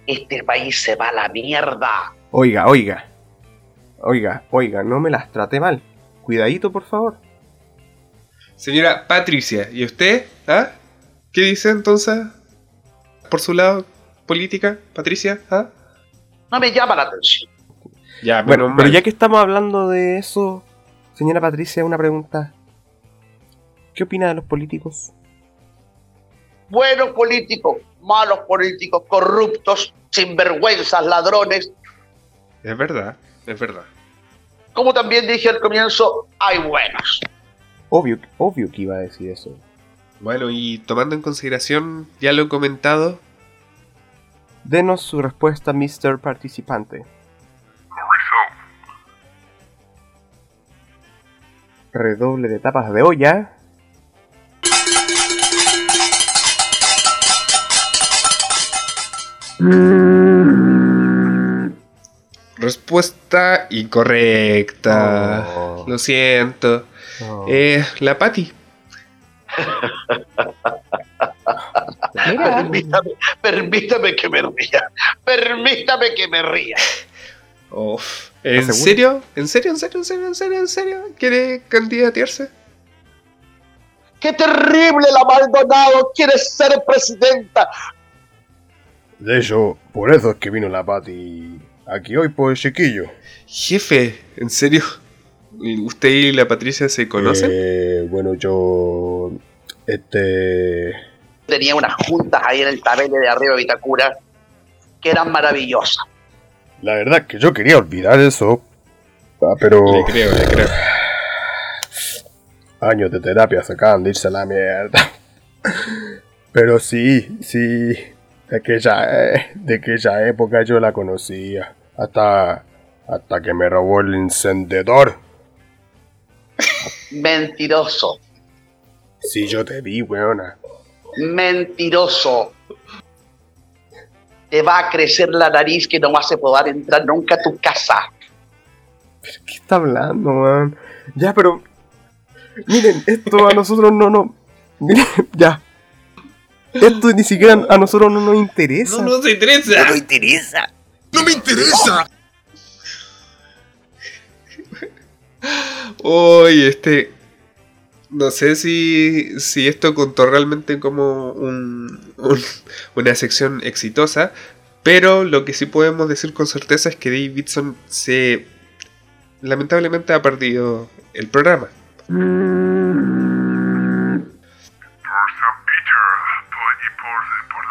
este país se va a la mierda. Oiga, oiga. Oiga, oiga, no me las trate mal. Cuidadito, por favor. Señora Patricia, ¿y usted? ¿Ah? ¿Qué dice entonces? Por su lado, política, Patricia, ¿ah? No me llama la atención. Ya, Bueno, pero ya que estamos hablando de eso, señora Patricia, una pregunta. ¿Qué opina de los políticos? Buenos políticos, malos políticos, corruptos, sinvergüenzas, ladrones. Es verdad, es verdad. Como también dije al comienzo, hay buenos. Obvio, obvio que iba a decir eso. Bueno, y tomando en consideración, ya lo he comentado, Denos su respuesta, Mr. Participante. Redoble de tapas de olla. Respuesta incorrecta. Lo siento. Oh. Eh, la Patti. Permítame, permítame que me ría. Permítame que me ría. Uf. ¿En ¿Estás serio? ¿En serio? ¿En serio? ¿En serio? ¿En serio? ¿En serio? ¿Quiere candidatearse? ¡Qué terrible la Maldonado! ¡Quiere ser presidenta! De hecho, por eso es que vino la Pati aquí hoy por el chiquillo. Jefe, ¿en serio? ¿Y ¿Usted y la Patricia se conocen? Eh, bueno, yo. Este. Tenía unas juntas ahí en el tabele de arriba de Vitacura que eran maravillosas. La verdad es que yo quería olvidar eso. ah, pero. Le creo, le creo. Años de terapia se acaban de irse a la mierda. <laughs> Pero sí, sí. De aquella, eh, de aquella época yo la conocía. Hasta. Hasta que me robó el encendedor. <laughs> Mentiroso. Sí, yo te vi, weona. Mentiroso. Te va a crecer la nariz que no vas a poder entrar nunca a tu casa. ¿Qué está hablando, man? Ya, pero. Miren, esto a nosotros no nos. Miren, <laughs> ya. Esto ni siquiera a nosotros no nos interesa. No nos interesa. No nos interesa. ¡No me interesa! <laughs> Uy, este. No sé si, si esto contó realmente como un- un- una sección exitosa, pero lo que sí podemos decir con certeza es que Davidson se. lamentablemente ha perdido el programa. Por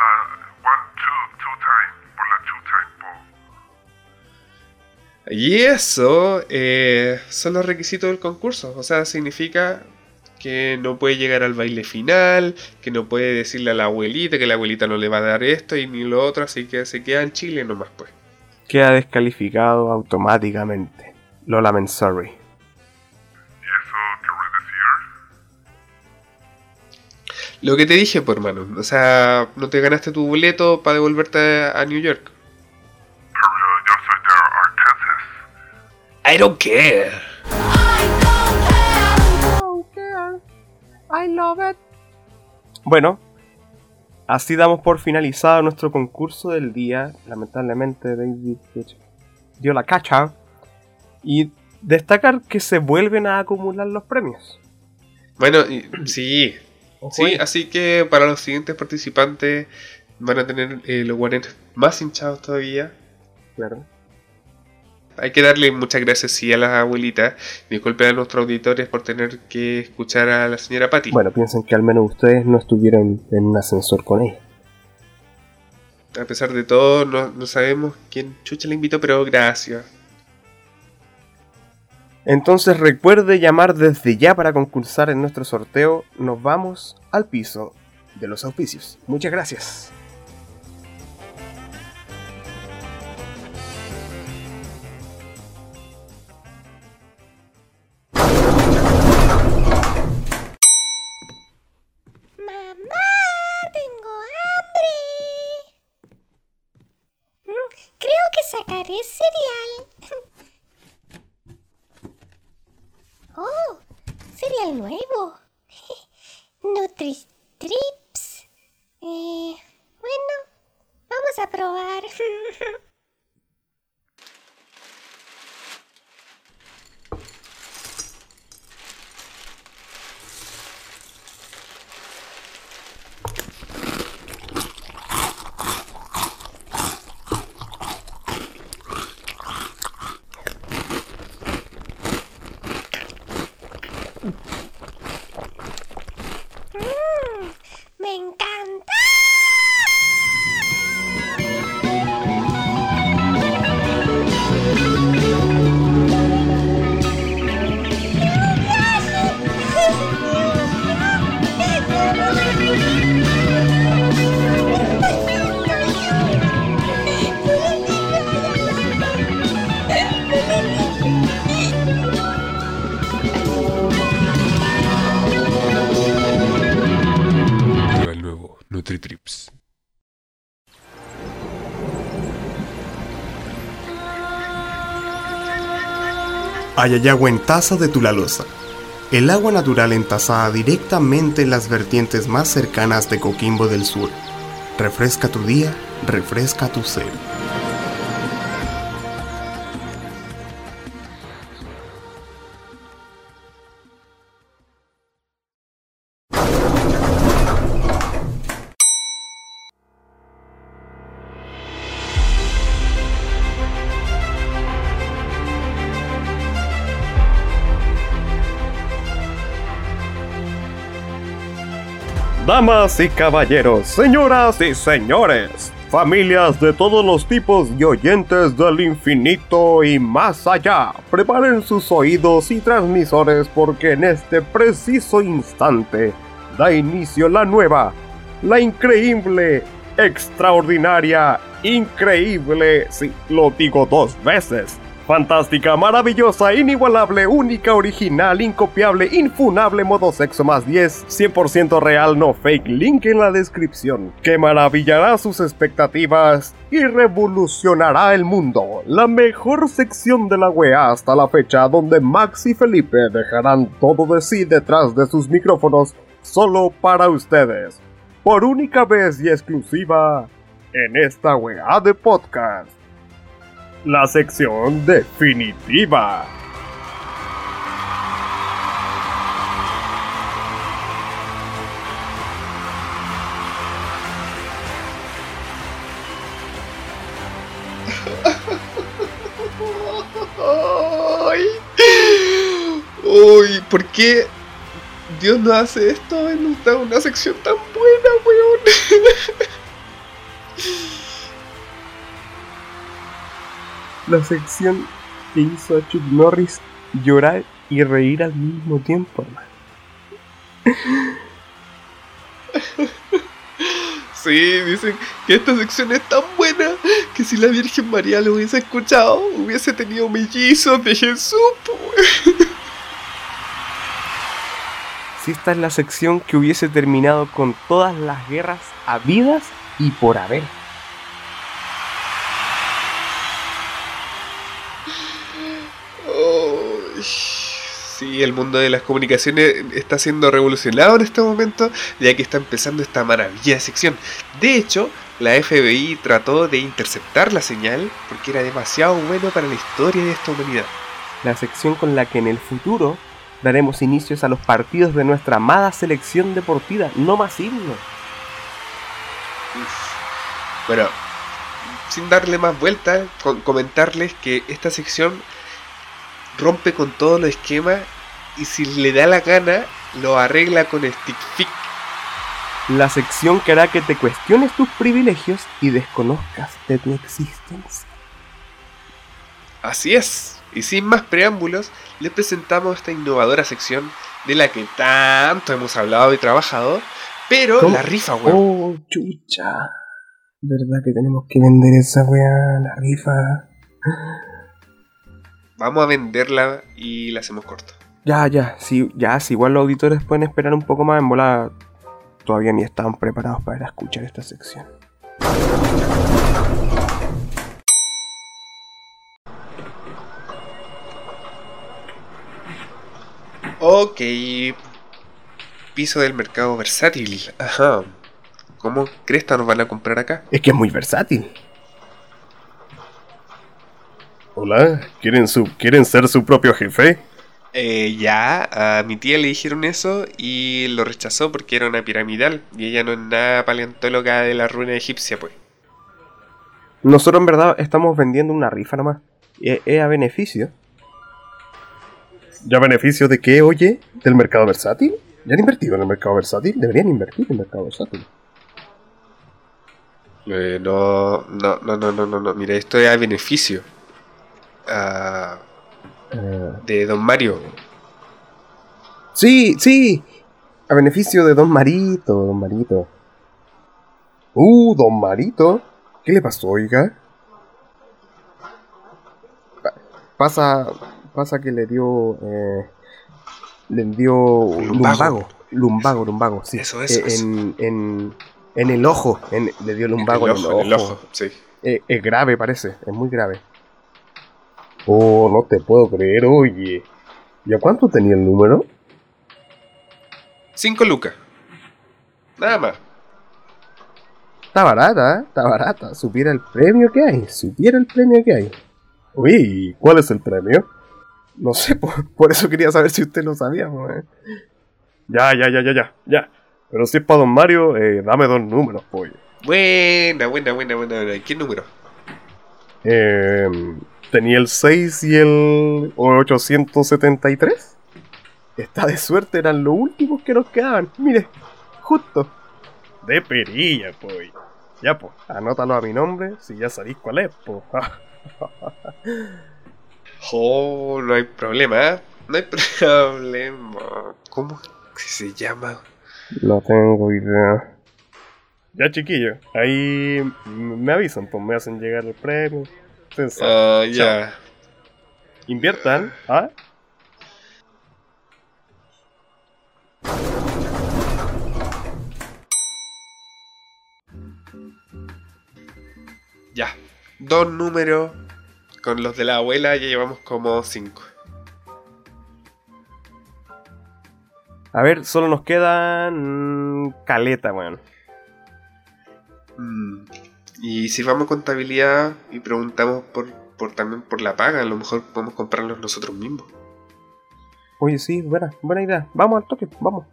la one, two, two time, por la two time. Y eso eh, son los requisitos del concurso. O sea, significa que no puede llegar al baile final, que no puede decirle a la abuelita que la abuelita no le va a dar esto y ni lo otro, así que se queda en Chile nomás pues. Queda descalificado automáticamente. Lo lamento, Lo que te dije, por hermano. O sea, no te ganaste tu boleto para devolverte a New York. I don't care. I love it. Bueno, así damos por finalizado nuestro concurso del día. Lamentablemente, David Hitch dio la cacha. Y destacar que se vuelven a acumular los premios. Bueno, sí. Sí, así que para los siguientes participantes van a tener eh, los guanetes más hinchados todavía. Claro. Hay que darle muchas gracias sí a las abuelitas. Disculpen a nuestros auditores por tener que escuchar a la señora Patty. Bueno, piensen que al menos ustedes no estuvieron en un ascensor con ella. A pesar de todo, no, no sabemos quién chucha le invitó, pero gracias. Entonces recuerde llamar desde ya para concursar en nuestro sorteo. Nos vamos al piso de los auspicios. Muchas gracias. Mm, sacaré cereal. Oh, cereal nuevo. <laughs> Nutristrips. Ayayagua en taza de Tulalosa. El agua natural entasada directamente en las vertientes más cercanas de Coquimbo del Sur, Refresca tu día, refresca tu ser. Damas y caballeros, señoras y señores, familias de todos los tipos y oyentes del infinito y más allá, preparen sus oídos y transmisores porque en este preciso instante da inicio la nueva, la increíble, extraordinaria, increíble, sí, lo digo dos veces, Fantástica, maravillosa, inigualable, única, original, incopiable, infunable, modo sexo más 10, 100% real, no fake, link en la descripción, que maravillará sus expectativas y revolucionará el mundo. La mejor sección de la wea hasta la fecha donde Max y Felipe dejarán todo de sí detrás de sus micrófonos solo para ustedes. Por única vez y exclusiva en esta wea de podcast la sección definitiva. Uy, ¿por qué Dios no hace esto en una, una sección tan buena, weón? La sección que hizo a Chuck Norris llorar y reír al mismo tiempo, hermano. <laughs> Sí, dicen que esta sección es tan buena que si la Virgen María lo hubiese escuchado, hubiese tenido mellizos de Jesús. weón. <laughs> Si esta es la sección que hubiese terminado con todas las guerras habidas y por haber. Ay, Sí, el mundo de las comunicaciones está siendo revolucionado en este momento, ya que está empezando esta maravillosa sección. De hecho, la FBI trató de interceptar la señal porque era demasiado bueno para la historia de esta humanidad. La sección con la que en el futuro daremos inicios a los partidos de nuestra amada selección deportiva, no más himno. Bueno, sin darle más vueltas, comentarles que esta sección rompe con todos los esquemas y si le da la gana, lo arregla con stick fix. La sección que hará que te cuestiones tus privilegios y desconozcas de tu existencia. Así es. Y sin más preámbulos, les presentamos esta innovadora sección de la que tanto hemos hablado y trabajado, pero ¿Cómo? la rifa, weón. Oh, chucha. ¿Verdad que tenemos que vender esa weá, la rifa? Vamos a venderla y la hacemos corta. Ya, ya, sí, ya, sí, igual los auditores pueden esperar un poco más en volada. Todavía ni estaban preparados para escuchar esta sección. Ok. Piso del mercado versátil. Ajá. ¿Cómo cresta nos van a comprar acá? Es que es muy versátil. Hola, ¿quieren, su, ¿quieren ser su propio jefe? Eh, ya, a mi tía le dijeron eso y lo rechazó porque era una piramidal y ella no es nada paleontóloga de la ruina egipcia, pues. Nosotros en verdad estamos vendiendo una rifa nomás. Es es a beneficio. ¿Ya beneficio de qué, oye? ¿Del mercado versátil? ¿Ya han invertido en el mercado versátil? Deberían invertir en el mercado versátil. Eh, no, no, no, no, no, no, no. Mira, esto es a beneficio. Ah, de Don Mario. Sí, sí. A beneficio de Don Marito, Don Marito. Uh, don Marito. ¿Qué le pasó, oiga? Pasa, pasa que le dio, eh, le dio lumbago, lumbago, lumbago, sí. Eso, eso, Eh, eso. En, en, en el ojo, en- le dio lumbago En el ojo, en el ojo, sí. Eh, es grave, parece, es muy grave. Oh, no te puedo creer, oye. ¿Y a cuánto tenía el número? 5 lucas. Nada más. Está barata, ¿eh? Está barata. Supiera el premio que hay. Supiera el premio que hay. Uy, ¿cuál es el premio? No sé, <laughs> por, por eso quería saber si usted lo sabía, ¿eh? Ya, ya, ya, ya, ya, ya. Pero si es para Don Mario, eh, dame dos números, pollo. Buena, buena, buena, buena, buena. ¿Qué número? Eh, tenía el 6 y el 873. Está de suerte, eran los últimos que nos quedaban. Mire, justo. De perilla, pues. Ya, pues, anótalo a mi nombre si ya sabéis cuál es, pues. <laughs> Oh, no hay problema, ¿eh? No hay <laughs> problema. ¿Cómo se llama? No tengo idea. Ya, chiquillo, ahí me avisan, pues me hacen llegar el premio. Ustedes saben. Ah. Inviertan, ¿ah? Ya. Dos números. Con los de la abuela ya llevamos como cinco. A ver, solo nos quedan. caleta, weón. Mm. Y si vamos a contabilidad y preguntamos por, por también por la paga, a lo mejor podemos comprarlos nosotros mismos. Oye, sí, buena, buena idea. Vamos al toque, vamos.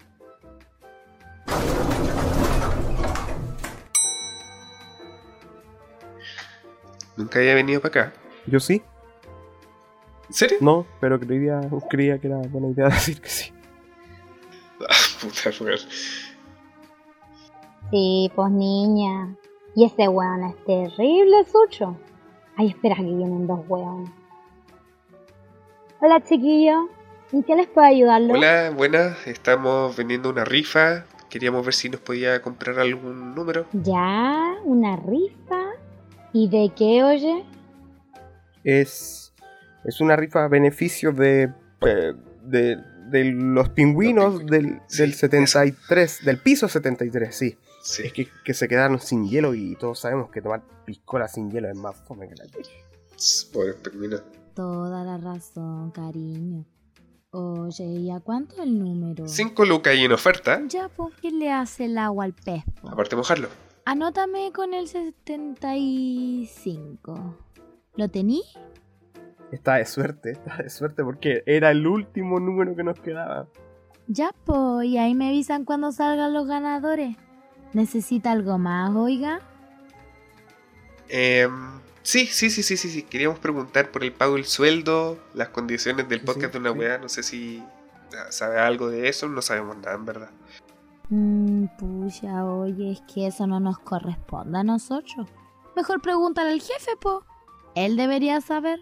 Nunca había venido para acá. Yo sí. ¿En serio? No, pero creía, creía que era buena idea <laughs> decir que sí. Puta weón. Sí, pues niña. Y ese weón es terrible, Sucho. Ay, espera que vienen dos weones. Hola, chiquillo. ¿En qué les puedo ayudarlo? Hola, buenas. Estamos vendiendo una rifa. Queríamos ver si nos podía comprar algún número. Ya, una rifa. ¿Y de qué, oye? Es. Es una rifa a beneficio de. eh, de, de los pingüinos del, del 73, del piso 73, sí. Es que, que se quedaron sin hielo y todos sabemos que tomar piscola sin hielo es más fome que la leche. Pobre pingüino. Toda la razón, cariño. Oye, ¿y a cuánto el número? Cinco lucas y en oferta. Ya, ¿por qué le hace el agua al pez? po? Aparte mojarlo. Anótame con el 75. ¿Lo tení? Está de suerte, está de suerte porque era el último número que nos quedaba. Ya, po, y ahí me avisan cuando salgan los ganadores. ¿Necesita algo más, oiga? Em, sí, sí, sí, sí, sí, sí. Queríamos preguntar por el pago del sueldo, las condiciones del podcast de una weá. No sé si ah, sabe algo de eso. No sabemos nada, en verdad. Mmm, pucha, oye, es que eso no nos corresponde a nosotros. Mejor pregúntale al jefe, po. Él debería saber.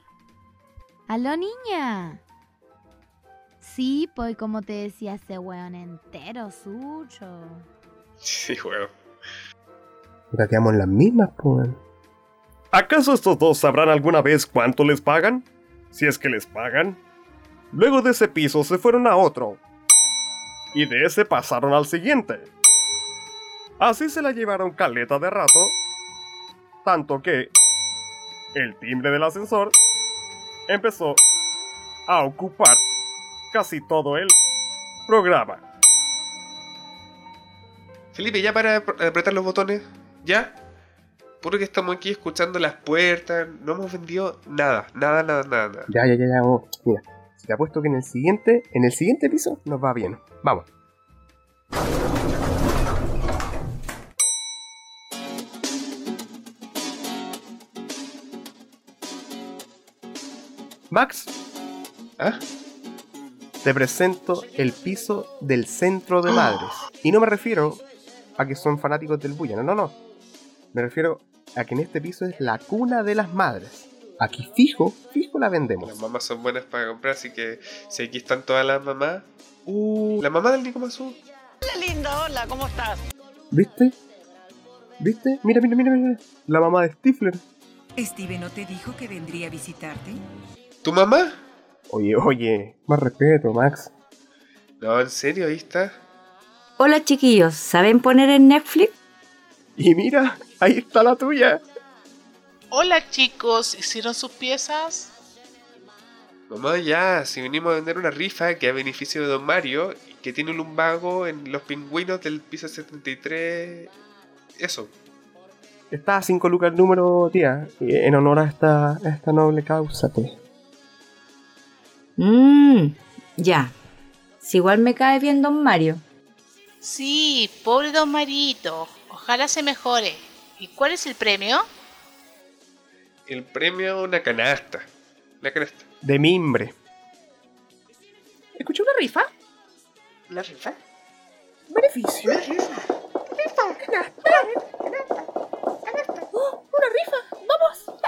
¿Aló, niña? Sí, pues como te decía ese weón entero, sucho. Sí, weón. Ahora quedamos en las mismas, pues. ¿Acaso estos dos sabrán alguna vez cuánto les pagan? Si es que les pagan. Luego de ese piso se fueron a otro. Y de ese pasaron al siguiente. Así se la llevaron caleta de rato. Tanto que el timbre del ascensor empezó a ocupar casi todo el programa. Felipe, ya para ap- apretar los botones. ¿Ya? Puro que estamos aquí escuchando las puertas. No hemos vendido nada. Nada, nada, nada, nada. Ya, ya, ya, ya, vos. Mira, te apuesto que en el siguiente, en el siguiente piso nos va bien. Vamos. Max. ¿Ah? Te presento el piso del centro de madres. Y no me refiero a que son fanáticos del bulla, no, no, no. Me refiero a que en este piso es la cuna de las madres. Aquí fijo, fijo la vendemos. Las mamás son buenas para comprar, así que si aquí están todas las mamás. Uh, la mamá del Nico Mazú. Hola linda, hola, ¿cómo estás? ¿Viste? ¿Viste? Mira, mira, mira, mira. La mamá de Stifler. ¿Steve no te dijo que vendría a visitarte? ¿Tu mamá? Oye, oye, más respeto, Max. No, en serio, ahí está. Hola chiquillos, ¿saben poner en Netflix? Y mira, ahí está la tuya. Hola chicos, ¿hicieron sus piezas? Mamá, ya, si venimos a vender una rifa que a beneficio de Don Mario, que tiene un lumbago en los pingüinos del piso 73. Eso. Está a 5 lucas el número, tía. En honor a esta, a esta noble causa, pues. Mmm, ya. Si igual me cae bien Don Mario. Sí, pobre don Marito. Ojalá se mejore. ¿Y cuál es el premio? El premio una canasta. La canasta. De mimbre. ¿Escuché una rifa? ¿Una rifa? ¿Beneficio? ¿Rifa? ¿Canasta? ¡Oh, ¡Una rifa! ¡Vamos!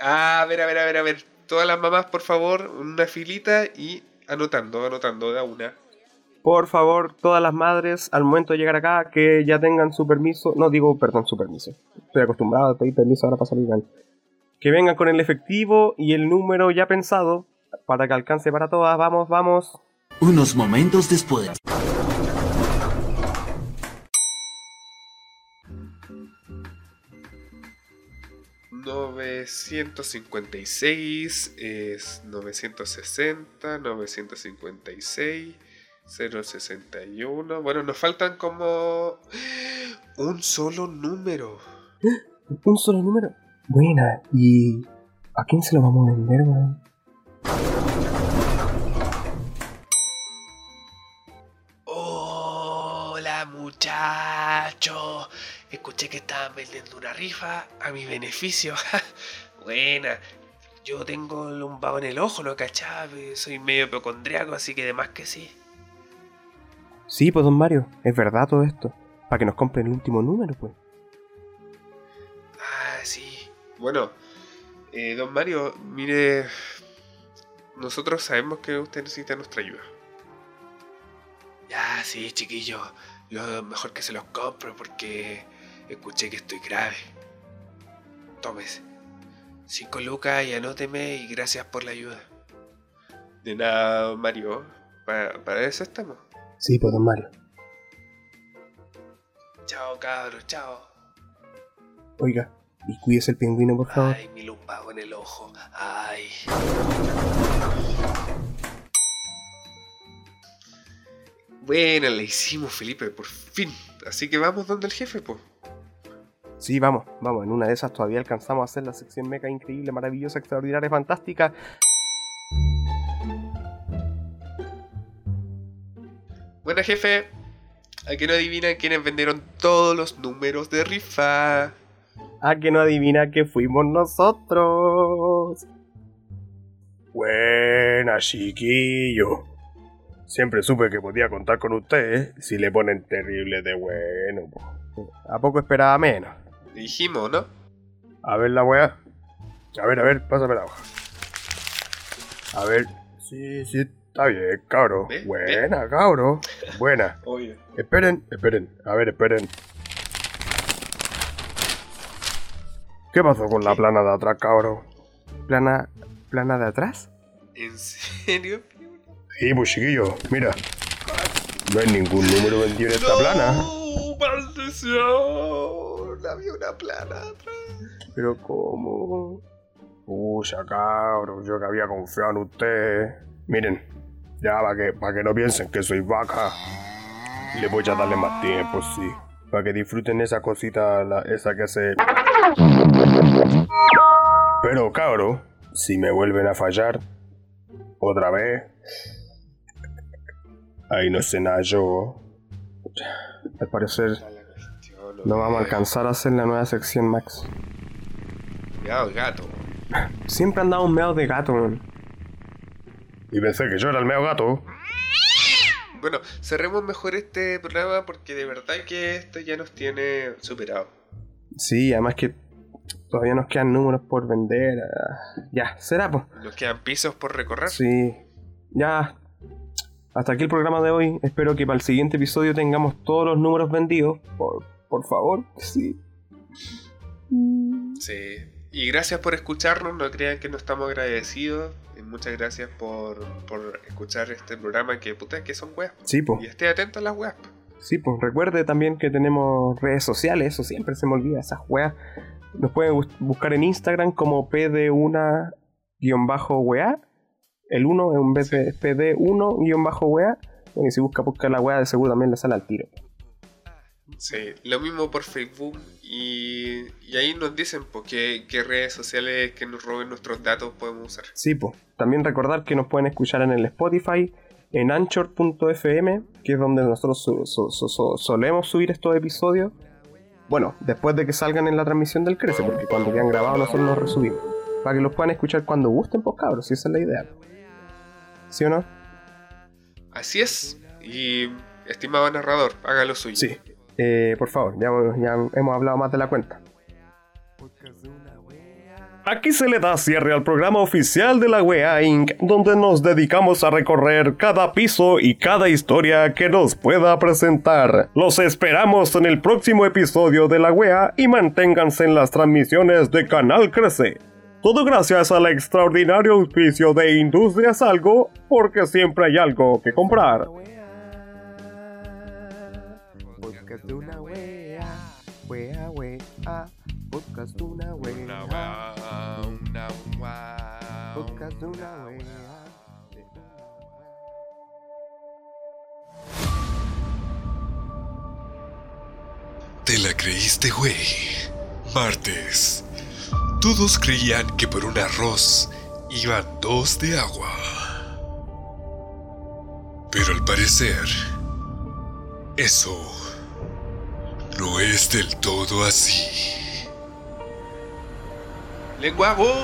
Ah, a ver, a ver, a ver, a ver. Todas las mamás, por favor, una filita y anotando, anotando de a una. Por favor, todas las madres, al momento de llegar acá, que ya tengan su permiso. No digo, perdón, su permiso. Estoy acostumbrado a pedir permiso ahora para salir mal. Que vengan con el efectivo y el número ya pensado para que alcance para todas. Vamos, vamos. Unos momentos después. ...956... ...es 960... ...956... ...061... ...bueno, nos faltan como... ...un solo número... <gasps> Un solo número. Buena. ¿Y a quién se lo vamos a vender, weón? Hola muchacho. Escuché que estaban vendiendo una rifa a mi beneficio. <laughs> Buena. Yo tengo el lumbago en el ojo, ¿no cachaba? Soy medio hipocondriaco, así que demás que sí. Sí, pues don Mario, es verdad todo esto. Para que nos compren el último número, pues. Ah, sí. Bueno, eh, don Mario, mire... Nosotros sabemos que usted necesita nuestra ayuda. Ya, sí, chiquillo. Yo mejor que se los compro porque escuché que estoy grave. Tómese. Cinco lucas y anóteme y gracias por la ayuda. De nada, Mario. Para, para eso estamos. Sí, pues don Mario. Chao, cabros, chao. Oiga, y cuídese el pingüino, por favor. Ay, mi lumbago en el ojo. Ay. Bueno, le hicimos, Felipe, por fin. Así que vamos donde el jefe, pues. Sí, vamos, vamos. En una de esas todavía alcanzamos a hacer la sección meca increíble, maravillosa, extraordinaria, fantástica. Bueno, jefe. ¿A que no adivinan quiénes vendieron todos los números de rifa? A que no adivina que fuimos nosotros. Buena, chiquillo. Siempre supe que podía contar con ustedes si le ponen terrible de bueno. po. A poco esperaba menos. Dijimos, ¿no? A ver la weá. A ver, a ver, pásame la hoja. A ver. Sí, sí, está bien, cabro. Buena, cabro. Buena. <laughs> Oye. Esperen, esperen. A ver, esperen. ¿Qué pasó con la plana de atrás, cabro? ¿Plana, plana de atrás? ¿En serio? Sí, pues chiquillo, mira. No hay ningún número vendido en esta plana. ¡No! ¡Maldición! Había una plana atrás. Pero ¿cómo? Pucha, cabro, yo que había confiado en ustedes. Miren, ya para que, para que no piensen que soy vaca. Le voy a darle más tiempo, sí. Para que disfruten esa cosita, la- esa que hace... Pero, cabro, si me vuelven a fallar, otra vez... Ahí no sé nada yo. Al parecer no vamos a alcanzar a hacer la nueva sección, Max. Cuidado, gato. Siempre andamos meados de gato, man. Y pensé que yo era el medio gato. Bueno, cerremos mejor este programa porque de verdad que esto ya nos tiene superado. Sí, además que todavía nos quedan números por vender. ah, Ya, será, pues. Nos quedan pisos por recorrer. Sí. Ya. Hasta aquí el programa de hoy. Espero que para el siguiente episodio tengamos todos los números vendidos. Por, por favor, sí. Sí. Y gracias por escucharnos, no crean que no estamos agradecidos. Y muchas gracias por, por escuchar este programa que puta que son weas. Sí, pues. Y esté atento a las weas. Sí, pues recuerde también que tenemos redes sociales, eso siempre se me olvida, esas weas. Nos pueden bus- buscar en Instagram como pd1-wea. El 1 en vez de pd1-wea. Bueno, y si busca buscar la wea de seguro también le sale al tiro. Sí, lo mismo por Facebook y, y ahí nos dicen pues, qué, qué redes sociales que nos roben nuestros datos podemos usar. Sí, pues. También recordar que nos pueden escuchar en el Spotify, en anchor.fm, que es donde nosotros so- so- so- so- solemos subir estos episodios. Bueno, después de que salgan en la transmisión del Crece, porque cuando quedan grabados nosotros los resubimos. Para que los puedan escuchar cuando gusten, pues cabros, si esa es la idea. ¿Sí o no? Así es. Y estimado narrador, haga lo suyo. Sí. Eh, por favor, ya, hemos hablado más de la cuenta. Aquí se le da cierre al programa oficial de la WEA Inc., donde nos dedicamos a recorrer cada piso y cada historia que nos pueda presentar. Los esperamos en el próximo episodio de la WEA y manténganse en las transmisiones de Canal Crece. Todo gracias al extraordinario auspicio de Industrias Algo, porque siempre hay algo que comprar. De una wea, wea, wea, podcast de una wea, podcast de una wea. Te la creíste, güey. Martes. Todos creían que por un arroz iban dos de agua. Pero al parecer, eso no es del todo así. Lenguago,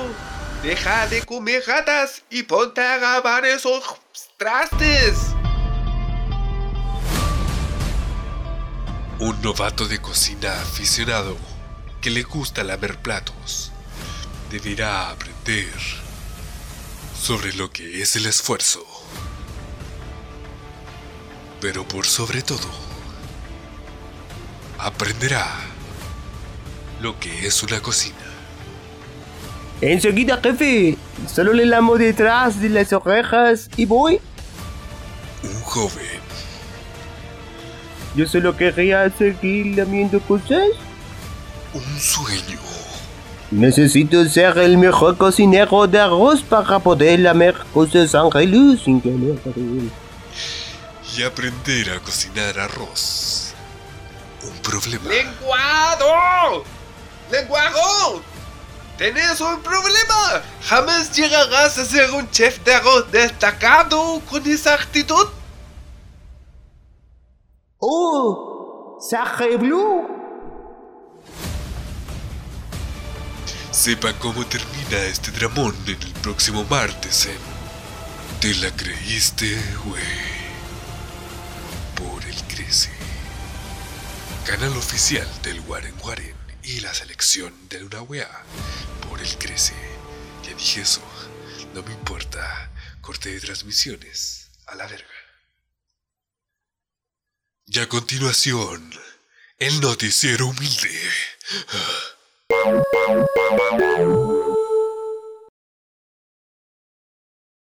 deja de comer ratas y ponte a grabar esos trastes. Un novato de cocina aficionado que le gusta lamer platos deberá aprender sobre lo que es el esfuerzo. Pero por sobre todo, aprenderá lo que es una cocina. Enseguida, jefe. Solo le lamo detrás de las orejas y voy. Un joven Yo solo querría seguir lamiendo cosas. Un sueño. Necesito ser el mejor cocinero de arroz para poder lamer cosas ángeles sin que me y aprender a cocinar arroz. Problema. ¡Lenguado! ¡Lenguago! ¡Tenés un problema! ¿Jamás llegarás a ser un chef de arroz destacado con esa actitud? ¡Oh! ¡Sacre Blue! Sepa cómo termina este dramón en el próximo martes Te la creíste, güey. Canal oficial del Waren Waren y la selección de una wea. Por el Crece. Ya dije eso. No me importa. Corte de transmisiones. A la verga. Y a continuación, el noticiero humilde.